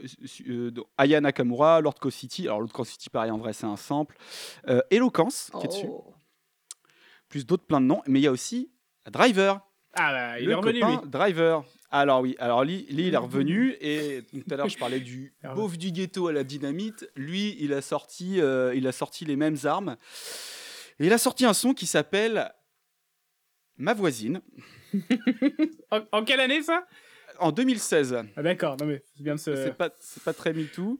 euh, Aya Nakamura, Lord Co City. Alors Lord Co City, pareil, en vrai, c'est un sample. Euh, Eloquence, qui est dessus. Oh. Plus d'autres plein de noms. Mais il y a aussi Driver. Ah, bah, il le est revenu, copain lui. Driver. Alors oui, alors lui, lui, il est revenu [laughs] et tout à l'heure je parlais du [laughs] Ah beauf du ghetto à la dynamite. Lui, il a sorti, euh, il a sorti les mêmes armes. Et il a sorti un son qui s'appelle Ma voisine. En, en quelle année ça? En 2016. Ah, D'accord, non mais c'est bien de se. C'est pas, pas très MeToo.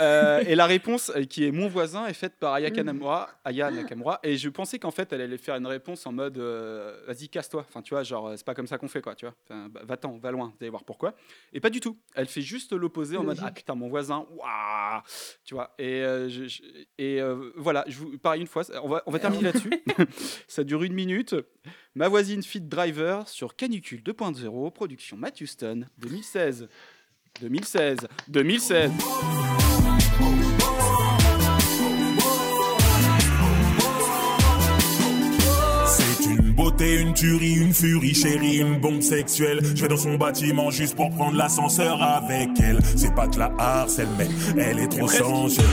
Euh, et la réponse, euh, qui est mon voisin, est faite par Aya, Kanamura, Aya Nakamura. Et je pensais qu'en fait, elle allait faire une réponse en mode euh, vas-y, casse-toi. Enfin, tu vois, genre, c'est pas comme ça qu'on fait, quoi, tu vois. Enfin, bah, va-t'en, va loin, vous allez voir pourquoi. Et pas du tout. Elle fait juste l'opposé en mode ah putain, mon voisin, waouh Tu vois. Et, je- je- et voilà, je vous, pareil, une fois, on va, on va terminer là-dessus. [laughs] ça dure une minute. Ma voisine Fit Driver sur Canicule 2.0, production Matt Houston, 2016. 2016. 2016. Une tuerie, une furie, chérie, une bombe sexuelle. Je vais dans son bâtiment juste pour prendre l'ascenseur avec elle. C'est pas que la harcèle, mais elle est trop sensuelle.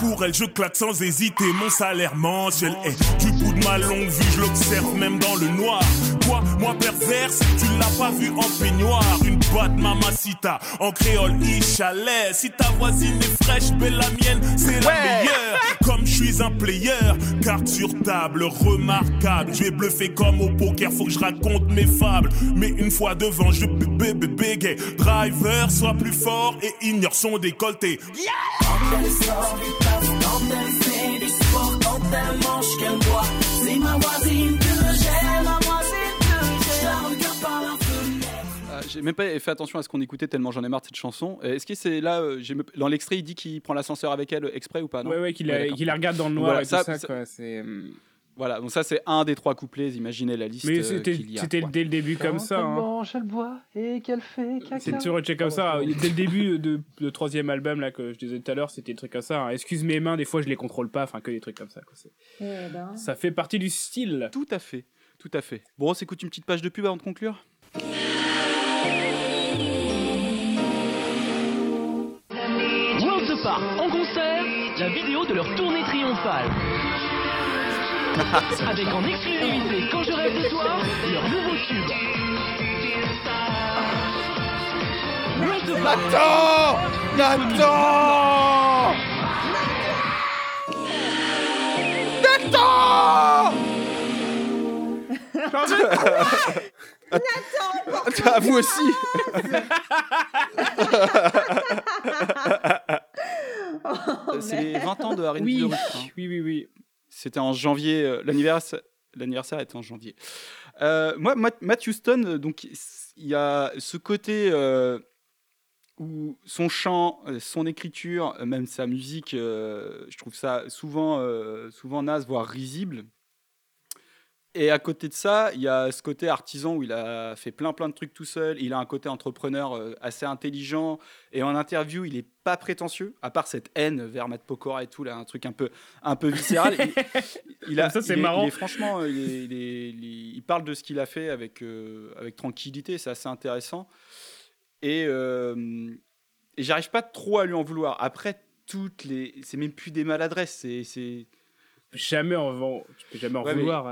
Pour elle, je claque sans hésiter mon salaire mensuel. Et du bout ma longue vue, je l'observe même dans le noir. Quoi, moi perverse, tu l'as pas vu en peignoir. Une boîte mamacita en créole chalet. Si ta voisine est fraîche, belle la mienne, c'est la meilleure. Comme je suis un player, carte sur table, remarquable. Je vais bluffer comme au poker, faut que je raconte mes fables. Mais une fois devant, je bébé bégaye. Driver, sois plus fort et ignore son décolleté. Quand elle sort du taf, quand elle fait du sport, quand elle mange qu'elle boit, c'est ma voisine que j'aime, ma voisine que j'aime. Par la J'ai même pas fait attention à ce qu'on écoutait tellement j'en ai marre de cette chanson. Est-ce que c'est là, euh, dans l'extrait, il dit qu'il prend l'ascenseur avec elle exprès ou pas non? Ouais, ouais, qu'il Ouais, la, regarde dans le noir Voilà, et tout ça- ça, ça- quoi. Voilà, donc ça c'est un des trois couplets. Imaginez la liste Mais euh, c'était qu'il y a. c'était quoi. dès le début comme ça. elle hein. mange, elle boit et qu'elle fait caca. C'est toujours check comme ça. Dès le début de le troisième album là que je disais tout à l'heure, c'était des trucs comme ça. hein. Excuse mes mains, des fois je les contrôle pas. Enfin que des trucs comme ça. Quoi. Eh ben. Ça fait partie du style. Tout à fait, tout à fait. Bon, on s'écoute une petite page de pub avant de conclure? World Park en concert, la vidéo de leur tournée triomphale. [laughs] Avec en exclusivité Quand je rêve de toi, leur nouveau tube. Park. Nathan Nathan Nathan À vous aussi Oh, C'est les 20 ans de R&B Oui, hein. oui, oui, oui. C'était en janvier. euh, L'anniversaire, était en janvier. Euh, moi, Matt, Houston, euh, donc il y a ce côté où son chant, son écriture, même sa musique, je trouve ça souvent, euh, souvent naze, voire risible. Et à côté de ça, il y a ce côté artisan où il a fait plein plein de trucs tout seul. Il a un côté entrepreneur euh, assez intelligent. Et en interview, il est pas prétentieux, à part cette haine vers Matt Pokora et tout, là, un truc un peu, un peu viscéral. il, il a, Ça, c'est marrant. il est- franchement, euh, il, est- il est- il est- il parle de ce qu'il a fait avec, euh, avec tranquillité. C'est assez intéressant. Et, euh, et j'arrive pas trop à lui en vouloir. Après, toutes les. C'est même plus des maladresses. C'est. Jamais en tu peux jamais en Ouais, vouloir.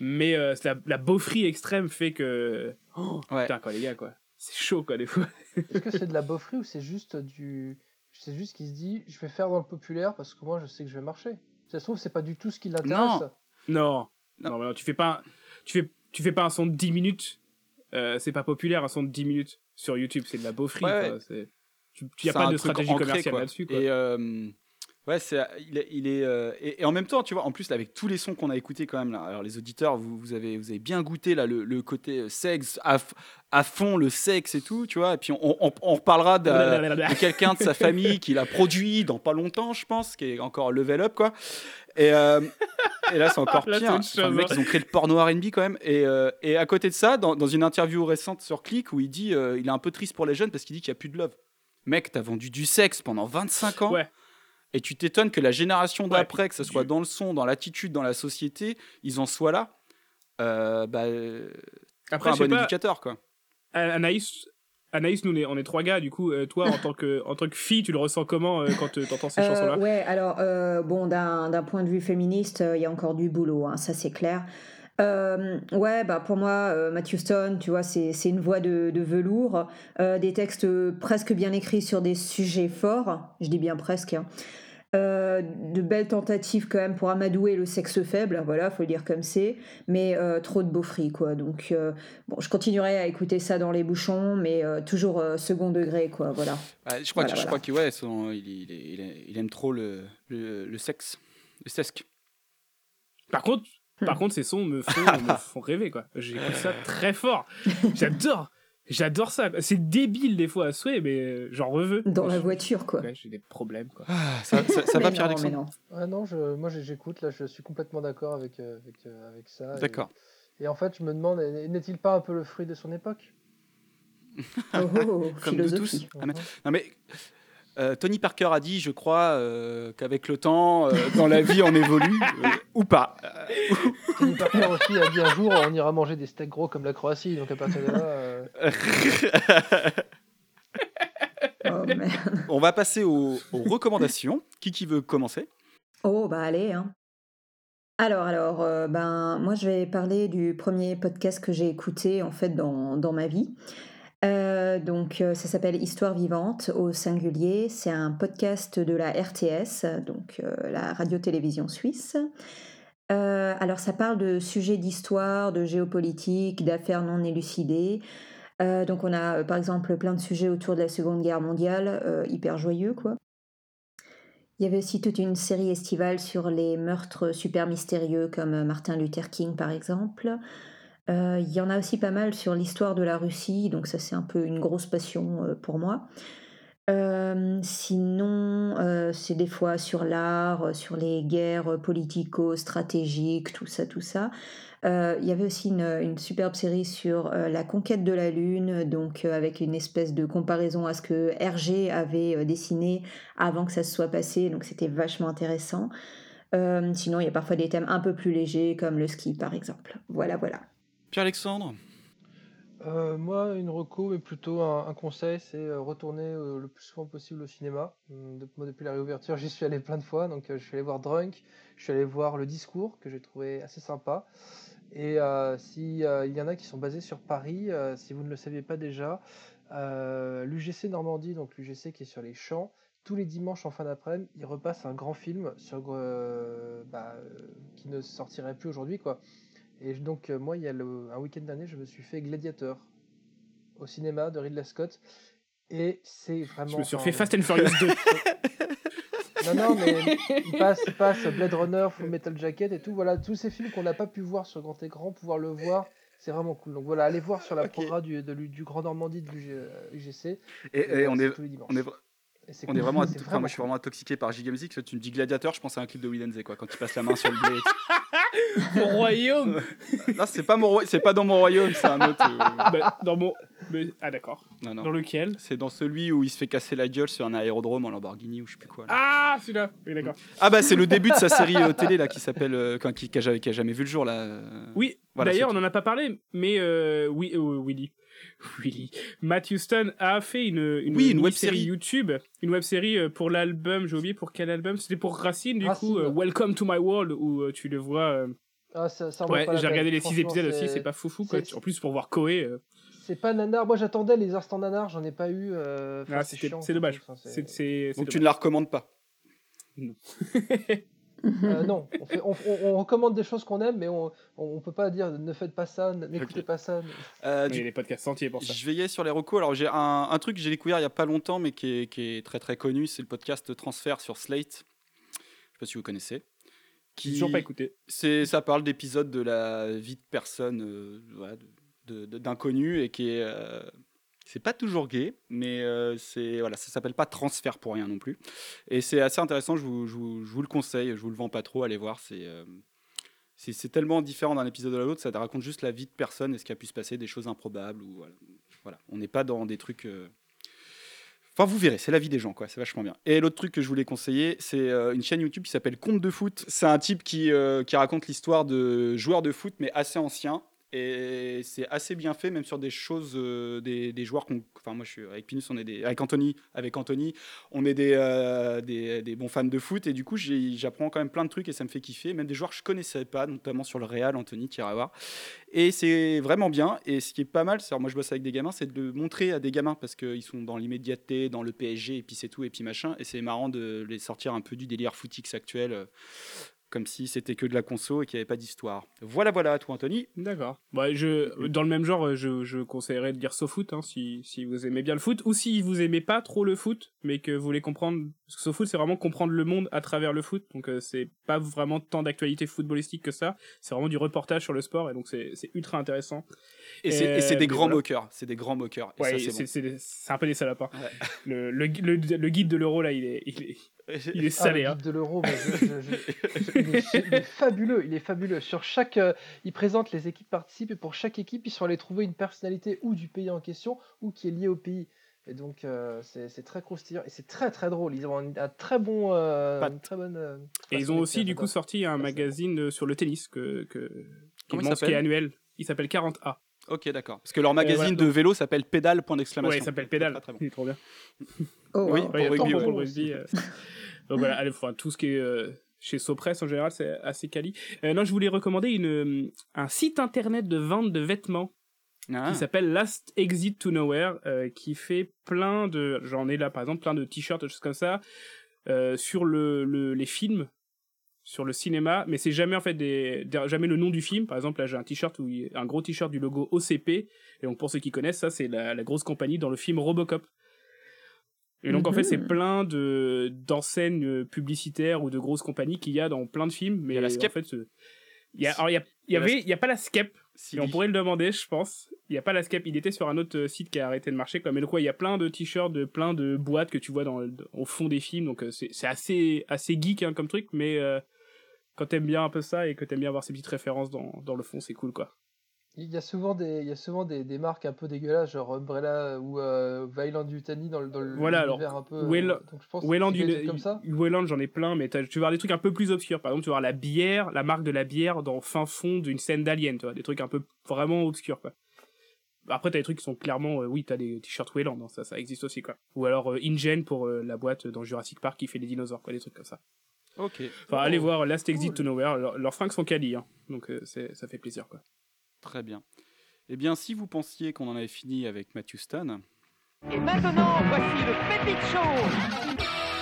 Mais, euh, c'est la, la beaufrie extrême fait que. Oh, Ouais. Putain, quoi, les gars, quoi. C'est chaud, quoi, des fois. [laughs] Est-ce que c'est de la [laughs] beaufrie ou c'est juste du. C'est juste qu'il se dit je vais faire dans le populaire parce que moi je sais que je vais marcher. Si Ça se trouve, c'est pas du tout ce qui l'intéresse. Non. Non, mais non, tu fais pas un, tu fais, tu fais pas un son de 10 minutes. Euh, c'est pas populaire, un son de 10 minutes sur YouTube. C'est de la beaufrie. Ouais, quoi, ouais. c'est- Tu n'y a pas de stratégie ancré, commerciale là-dessus. quoi. Et euh, ouais, c'est il est, il est, euh, et, et en même temps, tu vois, en plus là, avec tous les sons qu'on a écoutés quand même là, alors les auditeurs, vous, vous avez vous avez bien goûté là le, le côté euh, sexe à, à fond le sexe et tout, tu vois. Et puis on, on, on reparlera de, de [laughs] quelqu'un de sa famille qui l'a produit dans pas longtemps, je pense, qui est encore level up quoi. Et, euh, et là, c'est encore [laughs] pire. autre Enfin, le chose, mec, hein. ils ont créé le porno R&B quand même. Et, euh, et à côté de ça, dans, dans une interview récente sur Click, où il dit, euh, il est un peu triste pour les jeunes parce qu'il dit qu'il n'y a plus de love. Mec, t'as vendu du sexe pendant 25 ans. Ouais. Et tu t'étonnes que la génération d'après, que ce soit dans le son, dans l'attitude, dans la société, ils en soient là. Euh, bah, euh, Après, un bon pas, éducateur, quoi. Anaïs, Anaïs, nous, on est, on est trois gars. Du coup, euh, toi, en tant que, en tant que fille, tu le ressens comment euh, quand tu entends ces Euh, chansons-là? ouais, alors, euh, bon, d'un d'un point de vue féministe, euh, il y a encore du boulot, hein, ça c'est clair. Euh, ouais, bah pour moi, euh, Matthew Stone, tu vois, c'est c'est une voix de, de velours, euh, des textes presque bien écrits sur des sujets forts, je dis bien presque. hein. Euh, de belles tentatives quand même pour amadouer le sexe faible, voilà, faut le dire comme c'est, mais euh, trop de beaufries quoi. Donc euh, bon, je continuerai à écouter ça dans les bouchons, mais euh, toujours euh, second degré quoi, voilà. Ouais, je crois Voilà, voilà. crois que ouais, son- il, il- il- il aime trop le, le, le sexe, le sesque. Par contre. Par contre, ces sons me font, me [laughs] font rêver, quoi. J'écoute ça très fort. J'adore. J'adore ça. C'est débile des fois à souhait, mais euh, j'en reveux. Dans la voiture quoi. Ouais, j'ai des problèmes, quoi. Ah, ça, ça- ça va Mais Pierre non. Ah non, je, moi j'écoute, là je suis complètement d'accord avec, euh, avec, euh, avec ça. et- D'accord. Et, en fait, je me demande, n'est-il pas un peu le fruit de son époque? Oh, oh, oh, Comme de tous. Ah, mais- non mais euh, Tony Parker a dit, je crois, euh, qu'avec le temps, euh, dans la vie, on évolue euh, ou pas. Euh, Tony Parker aussi a dit un jour on ira manger des steaks gros comme la Croatie, donc à partir de là. euh, [laughs] Oh, merde. on va passer aux, aux recommandations. Qui qui veut commencer? Oh, bah allez, hein. Alors, alors, euh, ben, moi, je vais parler du premier podcast que j'ai écouté, en fait, dans, dans ma vie. Euh, donc, euh, ça s'appelle Histoire vivante au singulier. C'est un podcast de la RTS, donc euh, la radio-télévision suisse. Alors, ça parle de sujets d'histoire, de géopolitique, d'affaires non élucidées. Donc, on a, par exemple, plein de sujets autour de la Seconde Guerre mondiale, hyper joyeux, quoi. Il y avait aussi toute une série estivale sur les meurtres super mystérieux comme Martin Luther King par exemple. Euh, il y en a aussi pas mal sur l'histoire de la Russie, donc ça c'est un peu une grosse passion euh, pour moi. Euh, sinon, c'est des fois sur l'art, sur les guerres politico-stratégiques, tout ça, tout ça. Il y avait aussi une, une superbe série sur la conquête de la Lune, donc avec une espèce de comparaison à ce que Hergé avait dessiné avant que ça se soit passé, donc c'était vachement intéressant. Sinon, il y a parfois des thèmes un peu plus légers, comme le ski par exemple. Voilà, voilà. Pierre Alexandre Euh, moi, une reco, mais plutôt un, conseil, c'est euh, retourner euh, le plus souvent possible au cinéma. Moi, depuis la réouverture, j'y suis allé plein de fois. Donc, je suis allé voir Drunk, je suis allé voir Le Discours, que j'ai trouvé assez sympa. Et euh, si euh, il y en a qui sont basés sur Paris, si vous ne le saviez pas déjà, l'UGC Normandie, donc l'UGC qui est sur les champs, tous les dimanches en fin d'après-midi, ils repassent un grand film bah, qui ne sortirait plus aujourd'hui, quoi. Et donc, euh, moi, il y a le- un week-end dernier, je me suis fait Gladiator au cinéma de Ridley Scott. Et c'est vraiment. Je me suis enfin, refait Fast and Furious 2. [laughs] Non, non, mais il passe, il passe Blade Runner, Full Metal Jacket et tout. Voilà, tous ces films qu'on n'a pas pu voir sur grand écran, pouvoir le voir, c'est vraiment cool. Donc voilà, allez voir sur la Ok. programme du, de l'U- du Grand Normandie de l'UGC. Et, et voilà, on est, tous les on est, vraiment, [laughs] enfin, moi je suis vraiment intoxiqué par Giga Music. parce que Tu me dis gladiateur, je pense à un clip de Will Enze, quoi, quand il passe la main sur le blé. [laughs] Mon royaume Là, c'est pas mon, roi- c'est pas dans mon royaume, c'est un autre. euh, [laughs] Bah, Dans mon. mais- Ah, d'accord. Non, non. Dans lequel? C'est dans celui où il se fait casser la gueule sur un aérodrome en Lamborghini ou je sais plus quoi. là. Ah, celui-là Oui, d'accord. Ah bah c'est le début de sa série euh, télé là qui s'appelle, euh, qui, qui a, jamais- qui a jamais vu le jour là. euh. Oui, Voilà, d'ailleurs, on n'en a pas parlé, mais euh, oui, euh, Willy. [laughs] Willy. Matt Houston a fait une, une, Oui, une mini-série web-série. YouTube, une web série euh, pour l'album, j'ai oublié pour quel album, c'était pour Racine, du Racine. coup, euh, Welcome to My World, où euh, tu le vois. euh, Ah, ça, ça Ouais, j'ai regardé les six épisodes aussi, c'est pas foufou, quoi. En plus, pour voir Koé. euh, C'est pas nanar. Moi, j'attendais les instants nanar, j'en ai pas eu. euh, enfin, ah, c'est c'était- chiant, c'est dommage. Donc tu ne la recommandes pas. [laughs] [laughs] Euh, [laughs] non, on, fait- on- on- on recommande des choses qu'on aime, mais on, on peut pas dire ne faites pas ça, n'écoutez Ok. pas ça. Euh, Mais Il y du- a des podcasts entiers pour ça. Je veillais sur les recos. Alors j'ai un, un truc que j'ai découvert il y a pas longtemps, mais qui est, qui est très très connu, c'est le podcast Transfert sur Slate. Je sais pas si vous connaissez. J'ai toujours pas écouté. C'est, ça parle d'épisodes de la vie de personnes, euh, voilà, d'inconnus et qui est, euh, c'est pas toujours gay, mais euh, c'est voilà, ça s'appelle pas transfert pour rien non plus. Et c'est assez intéressant. Je vous, le conseille. Je vous le vends pas trop. Allez voir. C'est euh, c'est, c'est tellement différent d'un épisode à l'autre. Ça te raconte juste la vie de personne et ce qui a pu se passer, des choses improbables ou voilà. On n'est pas dans des trucs. euh, Enfin, vous verrez, c'est la vie des gens, quoi. C'est vachement bien. Et l'autre truc que je voulais conseiller, c'est une chaîne YouTube qui s'appelle Conte de foot. C'est un type qui, qui raconte l'histoire de joueurs de foot, mais assez anciens. Et c'est assez bien fait, même sur des choses, euh, des, joueurs. Enfin, moi, je suis avec Pinus, on est des. Avec Anthony, avec Anthony on est des, euh, des, bons fans de foot. Et du coup, j'apprends quand même plein de trucs et ça me fait kiffer. Même des joueurs que je connaissais pas, notamment sur le Real, Anthony, qui voir. Et c'est vraiment bien. Et ce qui est pas mal, c'est moi, je bosse avec des gamins, c'est de le montrer à des gamins parce qu'ils sont dans l'immédiateté, dans le PSG, et puis c'est tout, et puis machin. Et c'est marrant de les sortir un peu du délire footix actuel. Euh, comme si c'était que de la conso et qu'il n'y avait pas d'histoire. Voilà, voilà, à toi, Anthony. D'accord. Bah, je, dans le même genre, je, je conseillerais de dire SoFoot, hein, si, si vous aimez bien le foot, ou si vous aimez pas trop le foot, mais que vous voulez comprendre, parce que SoFoot, c'est vraiment comprendre le monde à travers le foot, donc euh, c'est pas vraiment tant d'actualité footballistique que ça, c'est vraiment du reportage sur le sport, et donc c'est ultra intéressant. Et c'est et c'est Euh, des grands moqueurs. C'est des grands moqueurs. Ouais, c'est bon. un peu des salopes. hein. Le, le, le, le guide de l'euro, là, il est, il est, [laughs] il est salé. hein. de l'euro, il, est, il est [laughs] fabuleux, il est fabuleux. Sur chaque, euh, il présente les équipes participent et pour chaque équipe, ils sont allés trouver une personnalité ou du pays en question ou qui est liée au pays. Et donc euh, c'est très croustillant et c'est très très drôle. Ils ont un, un très bon, euh, une très bonne. euh, Et ils ont aussi, du coup, sorti un magazine sur le tennis que, que, qui Comment il qui est s'appelle? annuel. Il s'appelle 40A. Ok, d'accord. Parce que leur magazine voilà, de donc- vélo s'appelle Pédale, point d'exclamation. Ouais, il s'appelle Pédale. Très, très bon. Il est trop bien. Oh, Oui, wow. pour Ouais, il y a rugby, tout ouais. pour le rugby, euh. [laughs] Donc voilà, allez, enfin, tout ce qui est euh, chez Sopress en général, c'est assez quali. Euh, non, je voulais recommander une, euh, un site internet de vente de vêtements Ah. qui s'appelle Last Exit to Nowhere, euh, qui fait plein de, j'en ai là par exemple, plein de t-shirts, des choses comme ça, euh, sur le, le- les films, sur le cinéma, mais c'est jamais en fait des, des- jamais le nom du film. Par exemple, là j'ai un t-shirt où il- un gros t-shirt du logo OCP, et donc pour ceux qui connaissent, ça c'est la, la grosse compagnie dans le film Robocop. Et donc en fait c'est Mhm. plein de d'enseignes euh, publicitaires ou de grosses compagnies qu'il y a dans plein de films, mais y a la en Skep. fait, euh, il y a, alors il y a, il y Il la avait, il y a pas la Skep, Si, on pourrait le demander, je pense. Il n'y a pas la Skep, il était sur un autre euh, site qui a arrêté de marcher, quoi. Mais donc, ouais, il y a plein de t-shirts, de plein de boîtes que tu vois dans, au fond des films, donc c'est c'est assez, assez geek hein, comme truc, mais euh, quand t'aimes bien un peu ça et que t'aimes bien avoir ces petites références dans, dans le fond, c'est cool, quoi. Il y a souvent des, il y a souvent des, des marques un peu dégueulasses, genre Umbrella ou euh, Vailand Yutani dans le dans le Voilà, alors, un peu. Well- euh, donc je pense que Wayland, trucs comme ça. Wayland, j'en ai plein, mais tu vas avoir des trucs un peu plus obscurs. Par exemple, tu vas avoir la bière, la marque de la bière dans fin fond d'une scène d'Alien, tu vois, des trucs un peu vraiment obscurs, quoi. Après, t'as des trucs qui sont clairement, euh, oui, t'as des t-shirts Wayland, hein, ça, ça existe aussi, quoi. Ou alors euh, InGen pour euh, la boîte dans Jurassic Park qui fait des dinosaures, quoi, des trucs comme ça. Ok. Enfin, Oh, allez voir Last Exit cool. to Nowhere, leurs, leurs fringues sont quali, hein, donc euh, c'est- ça fait plaisir, quoi. Très bien. Eh bien, si vous pensiez qu'on en avait fini avec Matthew Stone, Et maintenant, voici le Pépite Show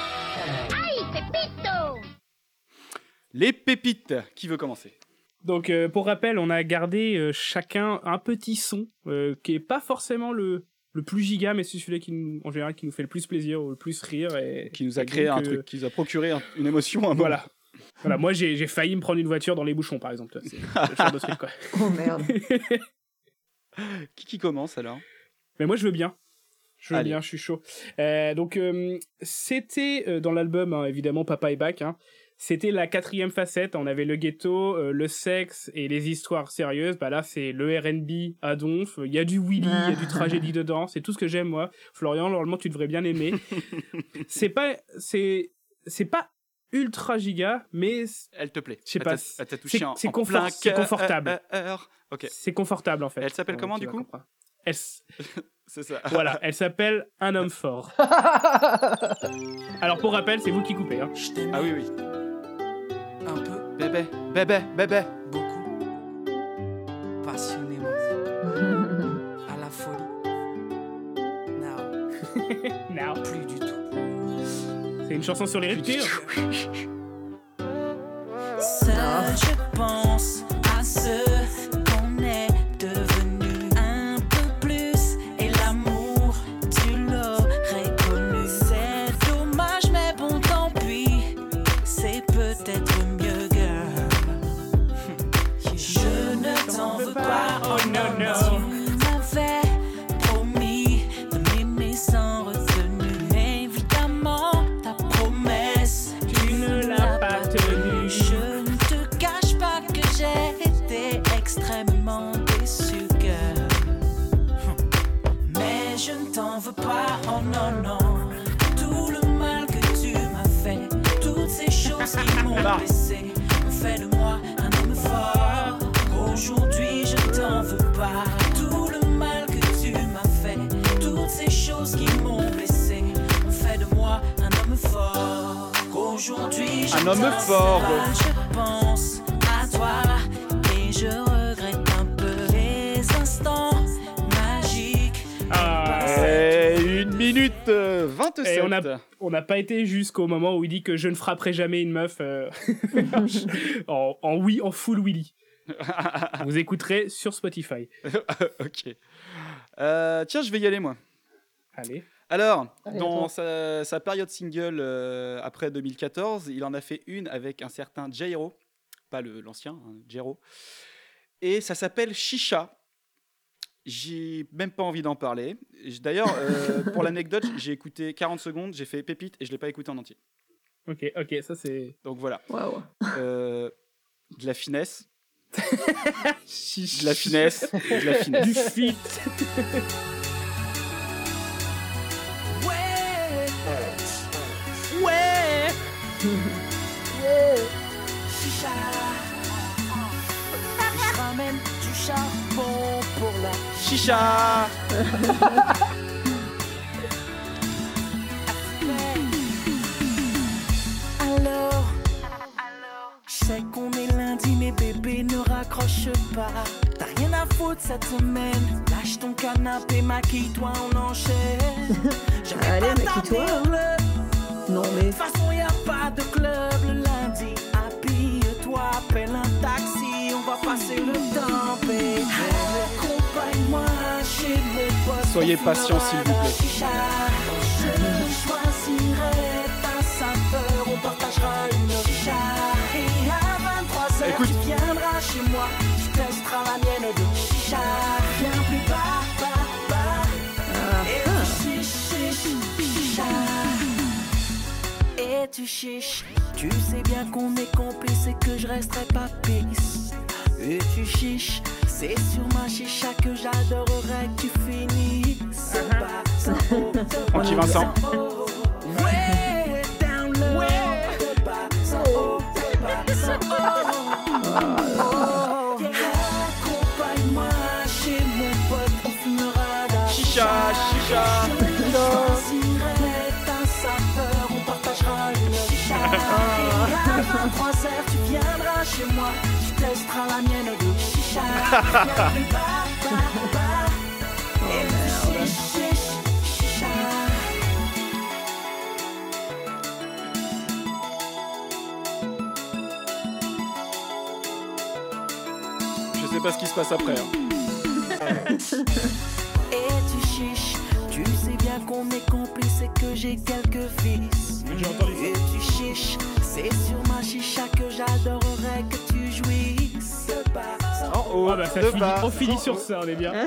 les pépites, qui veut commencer? Donc, euh, pour rappel, on a gardé euh, chacun un petit son euh, qui est pas forcément le, le plus giga, mais c'est celui qui, nous- en général, qui nous fait le plus plaisir ou le plus rire. Et, Qui nous a créé un truc, qui nous a procuré un- une émotion, un moment. Voilà. Voilà, moi j'ai j'ai failli me prendre une voiture dans les bouchons, par exemple. C'est le genre de truc, quoi. [laughs] Oh merde. [laughs] Qui, qui commence alors? Mais moi je veux bien. Je veux Allez. bien, je suis chaud. Euh, donc euh, c'était euh, dans l'album hein, évidemment Papa est back. Hein, c'était la quatrième facette. On avait le ghetto, euh, le sexe et les histoires sérieuses. Bah là c'est le R&B à donf. Il y a du Willy, il y a du tragédie dedans. C'est tout ce que j'aime moi. Florian, normalement tu devrais bien aimer. [laughs] c'est pas, c'est, c'est pas ultra giga, mais Elle te plaît Je sais pas, t'a- Elle t'a touché c'est- en, c'est en confort- plein c'est cœur. confortable. Ok, c'est confortable en fait. Elle s'appelle comment, du coup comprendre. Elle, s- [laughs] c'est ça. voilà, [laughs] elle s'appelle Un homme fort. [laughs] Alors pour rappel, c'est vous qui coupez. Hein. Ah oui, oui. un peu, Bébé, bébé, bébé. beaucoup, passionnément, à la folie. Now, Now. plus du tout. Une chanson sur les ruptures. Seul, je pense fort. Je pense à toi et je regrette un peu les instants magiques. Et une minute euh, 27. Et on a- on n'a pas été jusqu'au moment où il dit que je ne frapperai jamais une meuf euh, [laughs] en, en oui, en full Willy. [laughs] Vous écouterez sur Spotify. [laughs] ok. Euh, tiens, je vais y aller moi. Allez. Alors, Allez, dans sa, sa période single euh, après 2014, il en a fait une avec un certain Jairo, pas le- l'ancien, hein, Jairo. Et ça s'appelle Chicha. J'ai même pas envie d'en parler. D'ailleurs, euh, [laughs] pour l'anecdote, j'ai écouté 40 secondes, j'ai fait pépite et je l'ai pas écouté en entier. Ok, ok, ça c'est. Donc voilà. Waouh. Euh, de la finesse. [laughs] de la finesse. De la finesse. Du fit. [laughs] Chicha. Alors, je sais qu'on est lundi, mais bébé ne raccroche pas. T'as rien à foutre cette semaine. Lâche ton canapé, maquille-toi, on enchaîne. Allez, maquille-toi, hein. Non, De mais. toute façon, y a pas de club le lundi. Habille-toi, appelle un taxi, on va passer le temps, bébé. Soyez patient, s'il vous la plaît. chicha. Je choisirai ta saveur, on partagera une chicha. Et à 23h, Écoute. tu viendras chez moi, tu testeras la mienne de chicha. Viens plus bas, bas, bas. Et tu chiches, tu sais bien qu'on est complices et que je resterai pas. Et tu chiches, c'est sur ma chicha que j'adorerais que tu finisses. Haut, de Francky Vincent. Ouais, down low. Haut. Yeah. Accompagne-moi chez mon pote, on fumera la Chicha, chicha. Choisirai ta saveur, on partagera une chicha. Et [laughs] à 23h, tu viendras chez moi, tu testeras la mienne de Je sais pas ce qui se passe après. hein. [laughs] Et tu chiches, tu sais bien qu'on est complices et que j'ai quelques vices. Et tu chiches, c'est sur ma chicha que j'adorerais que tu jouisses. En haut, Ah bah ça de finit, bas. on finit sur ça, on est bien. [laughs]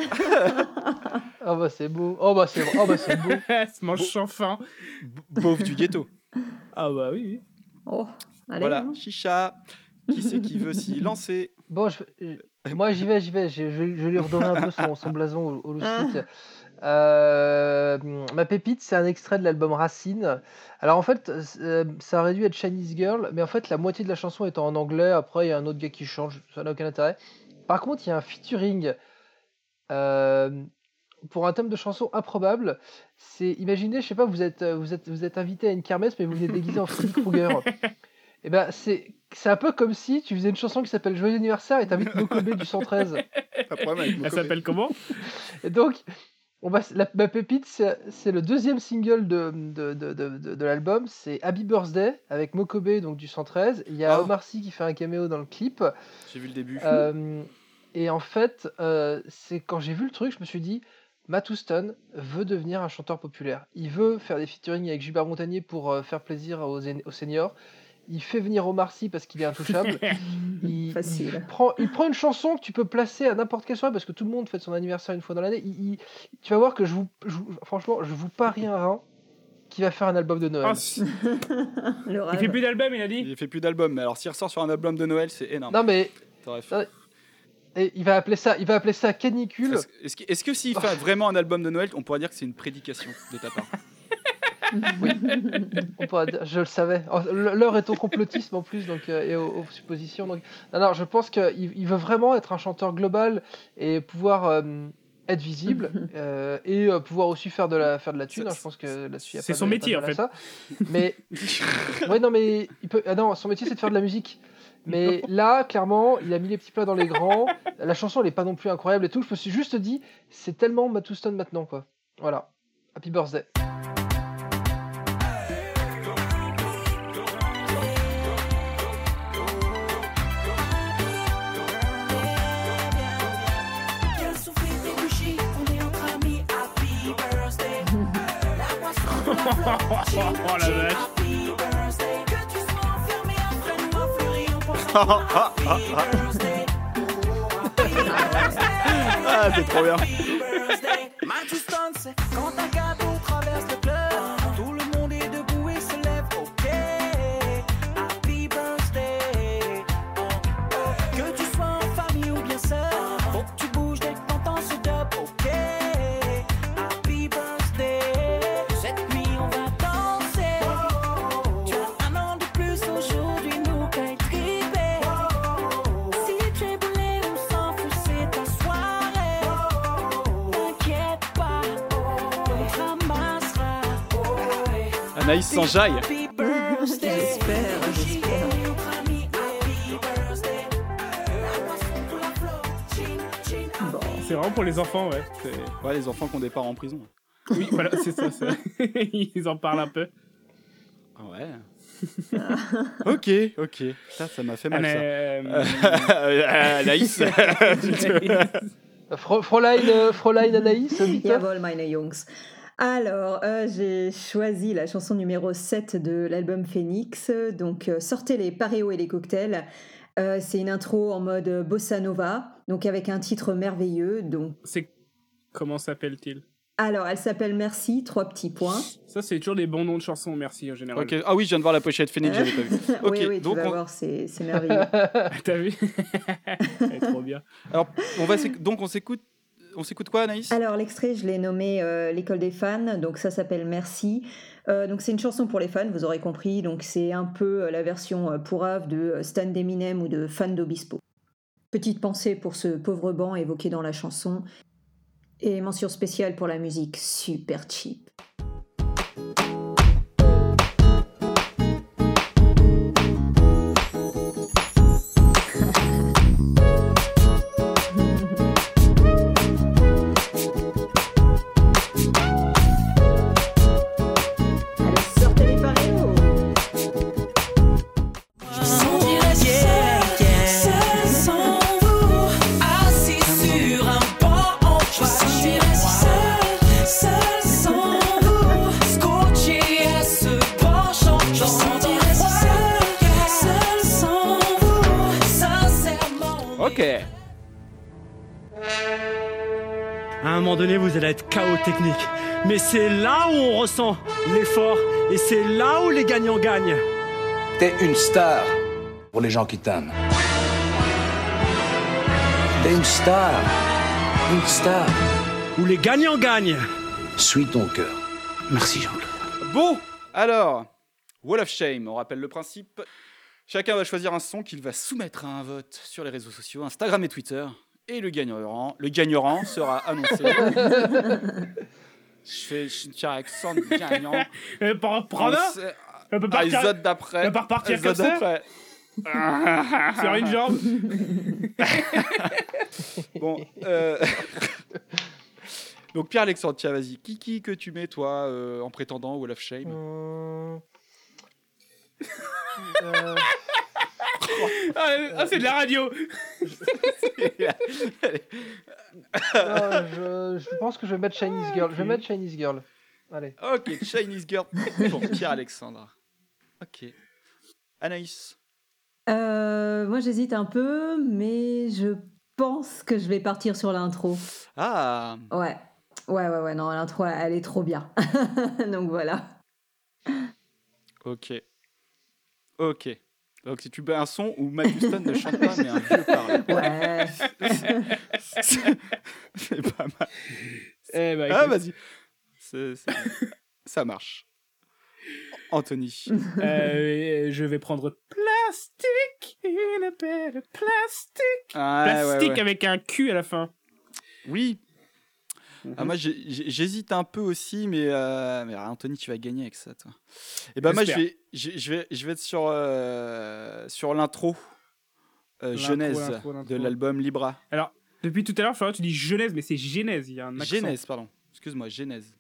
Oh bah c'est beau. Oh bah c'est oh bah c'est beau. [laughs] Se mange sans fin. Beauf du ghetto. Ah bah oui. Oh, allez. Voilà, hein. chicha. Qui c'est qui veut s'y lancer Bon, je- je- moi j'y vais, j'y vais. Je, je, lui redonner un peu son, son blason au, au. Euh, ma pépite, c'est un extrait de l'album Racine. Alors en fait, euh, ça aurait dû être Chinese Girl, mais en fait, la moitié de la chanson est en anglais. Après, il y a un autre gars qui change, ça n'a aucun intérêt. Par contre, il y a un featuring euh, pour un thème de chanson improbable. C'est, imaginez, je sais pas, vous êtes, vous êtes, vous êtes invité à une kermesse, mais vous venez déguisé en Freddy Krueger. [laughs] Et ben, c'est, c'est un peu comme si tu faisais une chanson qui s'appelle Joyeux anniversaire et t'invites Mokobé du 113. Pas de problème avec Elle s'appelle comment? Et donc, on va, la, ma pépite, c'est le deuxième single de, de, de, de, de- de l'album. C'est Happy Birthday avec Mokobé donc du 113. Il y a Ah. Omar Sy qui fait un caméo dans le clip. J'ai vu le début. Euh, et en fait, euh, c'est quand j'ai vu le truc, je me suis dit, Matt Houston veut devenir un chanteur populaire. Il veut faire des featuring avec Gilbert Montagnier pour euh, faire plaisir aux seniors. Il fait venir Omar Sy parce qu'il est intouchable. [laughs] il, Facile. il prend, il prend une chanson que tu peux placer à n'importe quelle soirée parce que tout le monde fête son anniversaire une fois dans l'année. Il- il- tu vas voir que je vous, je franchement, je vous parie un rein qui va faire un album de Noël. Ah, [laughs] [laughs] si- Le Il fait plus d'album, il a dit Il fait plus d'albums, mais alors s'il ressort sur un album de Noël, c'est énorme. non mais et il va appeler ça, il va appeler ça canicule. Est-ce est-ce que, est-ce que s'il fait vraiment un album de Noël, on pourrait dire que c'est une prédication de ta part? Dire- je le savais. Oh, L'heure est au complotisme en plus donc, euh, et aux, aux suppositions. Donc... Non, non, je pense qu'il il veut vraiment être un chanteur global et pouvoir euh, être visible [laughs] euh, et euh, pouvoir aussi faire de la, faire de la thune. hein, je pense que là-dessus, c'est son de- métier, en fait. ça. Mais [laughs] ouais, non, mais il peut. Ah non, son métier c'est de faire de la musique. Mais là, clairement, il a mis les petits plats dans les grands. La chanson, elle est pas non plus incroyable et tout. Je me suis juste dit, c'est tellement Matt Houston maintenant, quoi. Voilà. Happy birthday. Toi. Happy birthday. Ah, c'est trop bien. Anaïs. J'espère, j'espère. Bon, c'est vraiment pour les enfants, ouais. Ouais, les enfants qui ont des parents en prison. Oui, voilà, c'est ça. ça. [laughs] Ils en parlent un peu. Ah ouais. [laughs] ok, ok. Ça, ça m'a fait mal, ça. mais, Euh, Anaïs. [laughs] Fro- Fräulein, euh, Fräulein Anaïs, bitte Jawohl, meine Jungs. Alors, euh, j'ai choisi la chanson numéro 7 de l'album Phoenix. Donc, euh, sortez les paréos et les cocktails. Euh, c'est une intro en mode bossa nova, donc avec un titre merveilleux. Donc, c'est comment s'appelle-t-il? Alors, elle s'appelle Merci, trois petits points. Ça, c'est toujours des bons noms de chansons, merci en général. Ok. Ah oui, je viens de voir la pochette Phoenix, j'avais pas vu. [laughs] Ok, oui, oui, tu donc vas on- voir, c'est c'est merveilleux. [laughs] T'as vu? [laughs] Elle est trop bien. Alors, on va s'éc- donc on s'écoute. On s'écoute quoi, Anaïs? Alors l'extrait, je l'ai nommé euh, l'école des fans, donc ça s'appelle Merci. Euh, donc c'est une chanson pour les fans, vous aurez compris. Donc c'est un peu euh, la version pourrave de Stan d'Eminem ou de Fan d'Obispo. Petite pensée pour ce pauvre banc évoqué dans la chanson. Et mention spéciale pour la musique super cheap. Ressent l'effort et c'est là où les gagnants gagnent. T'es une star pour les gens qui t'aiment. T'es une star. Une star. Où les gagnants gagnent. Suis ton cœur. Merci Jean-Claude. Bon, alors, Wall of Shame, on rappelle le principe. Chacun va choisir un son qu'il va soumettre à un vote sur les réseaux sociaux, Instagram et Twitter. Et le gagnant, le gagnant sera annoncé. [laughs] je fais je tiens accent de gagnant. Euh, par- prends-le. On sait- On peut partir- épisode d'après. peut repartir Épisode comme ça. [laughs] Sur une jambe. [laughs] bon, euh, [laughs] donc Pierre-Alexandre, tiens, vas-y. Qui, qui que tu mets, toi, euh, en prétendant au Wall of Shame? Euh, Ah, ah, c'est de la radio. non, je, je pense que je vais mettre Chinese Girl. Je vais mettre Chinese Girl. Allez. Ok, Chinese Girl pour Pierre-Alexandre. Ok. Anaïs. Euh, moi j'hésite un peu, mais je pense que je vais partir sur l'intro. Ah Ouais. Ouais, ouais, ouais, non, l'intro, elle est trop bien. [laughs] Donc voilà. Ok. Ok. Donc si tu mets un son où Matt Houston ne chante pas, mais un vieux parle. [laughs] Ouais. [laughs] C'est pas mal. Eh ben, ah, vas-y. Ça marche. Anthony. [laughs] Euh, je vais prendre plastique, in a bed. Ah, ouais, plastique ouais. avec un Q à la fin. Oui. Ah, moi, j'hésite un peu aussi, mais, euh, mais Anthony, tu vas gagner avec ça, toi. Et ben moi, je vais, je, je vais, je vais être sur, euh, sur l'intro euh, Genèse de l'album Libra. Alors, depuis tout à l'heure, Florian, tu dis Genèse, mais c'est Genèse. Il y a un accent. Genèse, pardon. Excuse-moi, Genèse.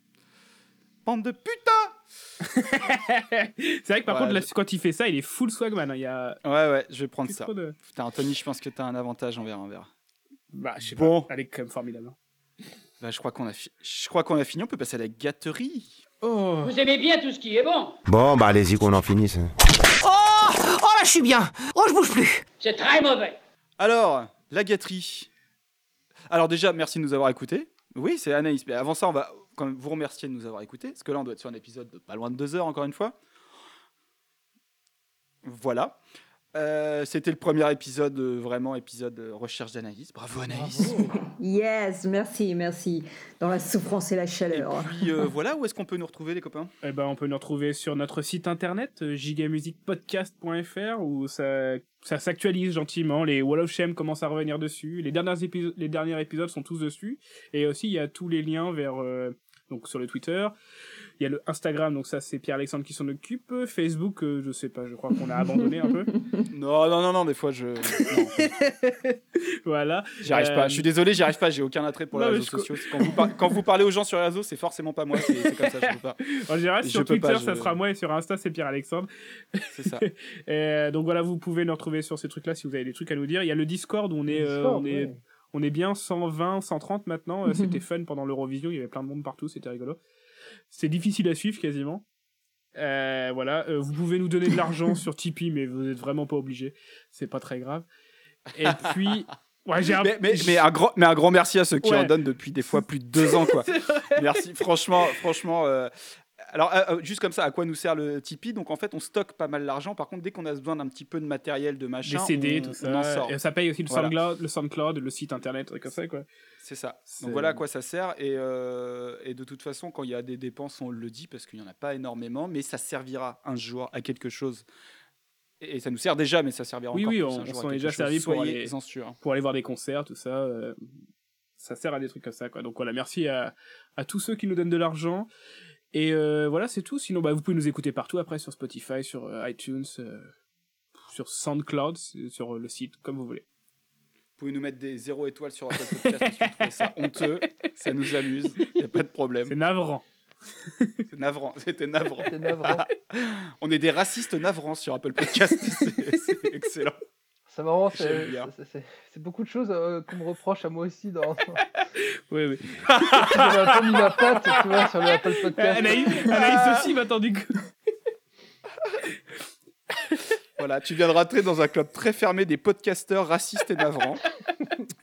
Bande de putain [laughs] c'est vrai que par Ouais, contre, là, je- quand il fait ça, il est full swagman. hein. Il y a. Ouais, ouais, je vais prendre ça. de- Putain, Anthony, je pense que t'as un avantage, on verra, on verra. Bah, je sais Bon. pas. Elle est quand même formidable. Bah, je crois qu'on a, fi- je crois qu'on a fini, on peut passer à la gâterie. Oh. Vous aimez bien tout ce qui est bon Bon, bah allez-y qu'on en finisse. Oh Oh là, je suis bien Oh, je bouge plus C'est très mauvais Alors, la gâterie. Alors déjà, merci de nous avoir écoutés. Oui, c'est Anaïs. Mais avant ça, on va quand même vous remercier de nous avoir écoutés. Parce que là, on doit être sur un épisode de pas loin de deux heures, encore une fois. Voilà. Euh, C'était le premier épisode, euh, vraiment épisode euh, recherche d'Anaïs. Bravo Anaïs. Yes, merci, merci. Dans la souffrance et la chaleur. Puis euh, voilà, où est-ce qu'on peut nous retrouver, les copains? Eh ben, on peut nous retrouver sur notre site internet gigamusicpodcast.fr où ça, ça s'actualise gentiment. Les Wall of Shame commencent à revenir dessus. Les derniers, épisodes, les derniers épisodes sont tous dessus. Et aussi, il y a tous les liens vers euh, donc sur le Twitter. Il y a le Instagram, donc ça c'est Pierre-Alexandre qui s'en occupe. Facebook, euh, je sais pas, je crois qu'on a abandonné un peu. [laughs] Non, non, non, non, des fois je. non, [laughs] voilà. J'y arrive Euh, pas. Je suis désolé, j'y arrive pas. J'ai aucun attrait pour les non, mais réseaux je sociaux. Quand vous, par- quand vous parlez aux gens sur les réseaux, c'est forcément pas moi. C'est comme ça, je peux pas. [laughs] En général, sur Twitter, pas, ça sera moi et sur Insta, c'est Pierre-Alexandre. C'est ça. Et, euh, donc voilà, vous pouvez nous retrouver sur ces trucs-là si vous avez des trucs à nous dire. Il y a le Discord où on est, euh, Discord, on est, ouais. On est bien 120, 130 maintenant. Euh, C'était [laughs] fun pendant l'Eurovision, il y avait plein de monde partout, c'était rigolo. C'est difficile à suivre quasiment. Euh, voilà, Euh, vous pouvez nous donner de l'argent [laughs] sur Tipeee, mais vous êtes vraiment pas obligé. C'est pas très grave. Et [laughs] puis, ouais, un... mais, mais, mais un grand, mais un grand merci à ceux qui Ouais. en donnent depuis des fois plus de deux ans. Quoi. Merci, franchement. franchement euh, Alors, euh, euh, juste comme ça, à quoi nous sert le Tipeee? Donc, en fait, on stocke pas mal d'argent. Par contre, dès qu'on a besoin d'un petit peu de matériel, de machin, des CD, on, tout on en ça. sort. Et ça paye aussi le Voilà. SoundCloud, le SoundCloud, le site internet, trucs comme ça, quoi. C'est ça. Donc voilà à quoi ça sert. Et, euh, et de toute façon, quand il y a des dépenses, on le dit parce qu'il n'y en a pas énormément, mais ça servira un jour à quelque chose. Et, et ça nous sert déjà, mais ça servira Oui, encore oui, plus on, on s'en est déjà servi pour aller, Soyez-en sûrs. pour aller voir des concerts, tout ça. euh, ça sert à des trucs comme ça, quoi. Donc voilà, merci à, à tous ceux qui nous donnent de l'argent. Et euh, voilà, c'est tout. Sinon, bah, vous pouvez nous écouter partout après sur Spotify, sur euh, iTunes, euh, sur SoundCloud, sur euh, le site, comme vous voulez. Vous pouvez nous mettre des zéro étoiles sur Apple Podcast parce que vous trouvez ça honteux. Ça nous amuse. Il n'y a pas de problème. C'est navrant. C'est navrant. C'était navrant. C'est navrant. [laughs] On est des racistes navrants sur Apple Podcast. C'est excellent. C'est marrant, [laughs] c'est bien. beaucoup de choses euh, qu'on me reproche à moi aussi dans. [laughs] Oui, oui. J'avais un peu mis ma patte, tu vois, sur le Apple Podcast. Anaïs, Anaïs aussi m'attend du coup. [laughs] Voilà, tu viens de rentrer dans un club très fermé des podcasteurs racistes et navrants.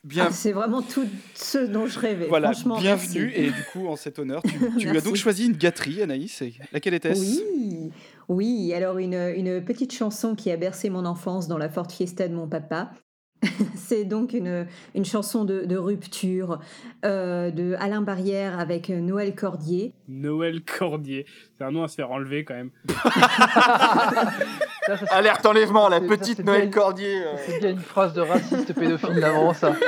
Bien, Ah, c'est vraiment tout ce dont je rêvais. voilà, Franchement, bienvenue. merci. Et du coup, en cet honneur, tu, tu as donc choisi une gâterie, Anaïs. Et Laquelle était-ce? Oui, oui. Alors une, une petite chanson qui a bercé mon enfance dans la Ford Fiesta de mon papa. [laughs] C'est donc une, une chanson de, de rupture euh, de Alain Barrière avec Noël Cordier. Noël Cordier. C'est un nom à se faire enlever quand même. [laughs] Alerte enlèvement, la ça, petite Noël bien- Cordier. euh. C'est bien une phrase de raciste pédophile d'avant, ça. [laughs]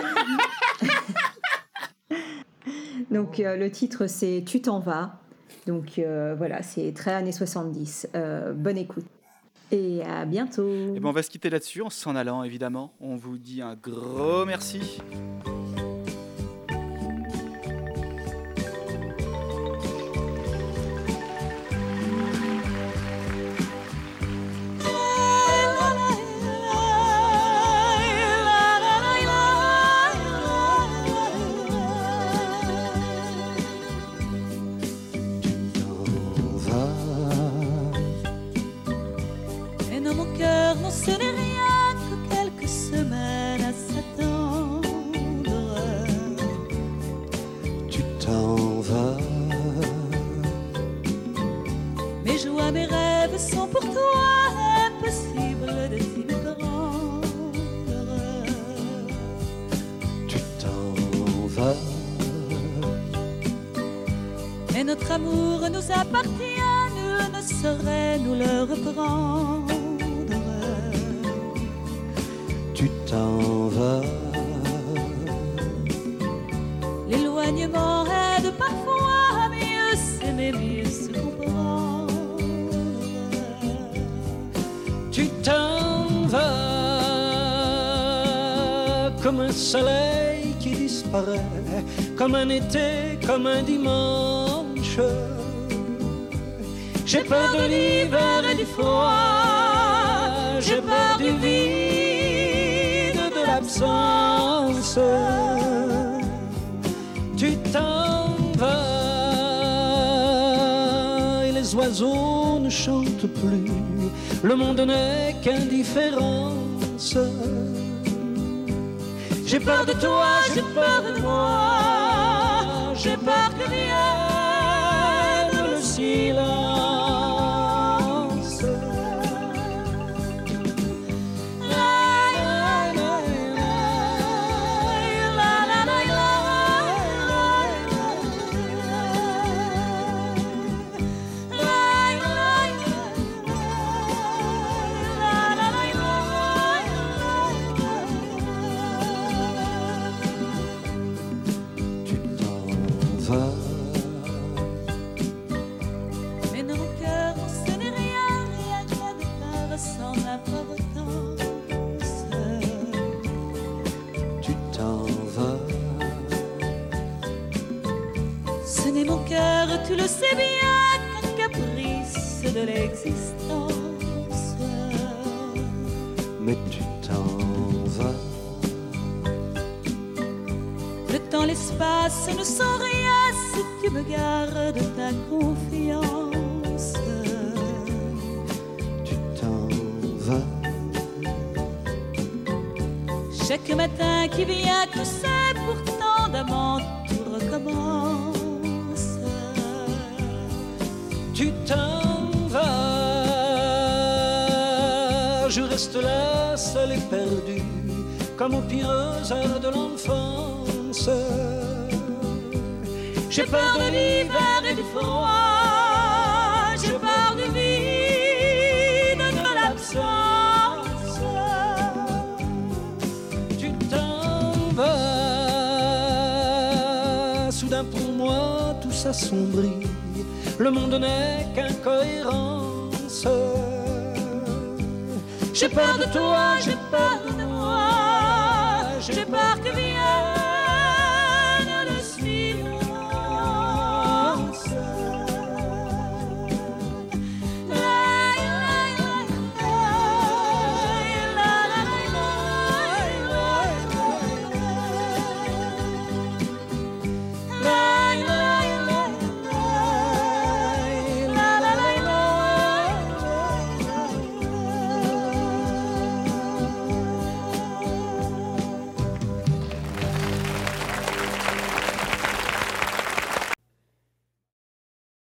Donc euh, le titre c'est Tu t'en vas. Donc euh, voilà, c'est très années 70. Euh, bonne écoute. Et à bientôt. Eh ben, on va se quitter là-dessus en s'en allant, évidemment. On vous dit un gros merci. Saurait nous le reprendre. Tu t'en vas. L'éloignement est de et mieux se comprendre. Tu t'en vas comme un soleil qui disparaît, comme un été, comme un dimanche. J'ai peur de l'hiver et du froid, j'ai peur du vide, de l'absence. Tu t'en vas et les oiseaux ne chantent plus, le monde n'est qu'indifférence. J'ai peur de toi, j'ai peur de moi, j'ai peur que vienne le silence. Tu le sais bien, qu'un caprice de l'existence. Mais tu t'en vas. Le temps, l'espace ne sont rien si tu me gardes ta confiance. Tu t'en vas. Chaque matin qui vient, tu sais vas, je reste là, seul et perdu, comme aux pires heures de l'enfance. J'ai peur de l'hiver et du froid, j'ai peur du vide, de l'absence. Tu t'en vas, soudain pour moi tout s'assombrit, le monde n'est qu'incohérence. J'ai peur de toi, j'ai peur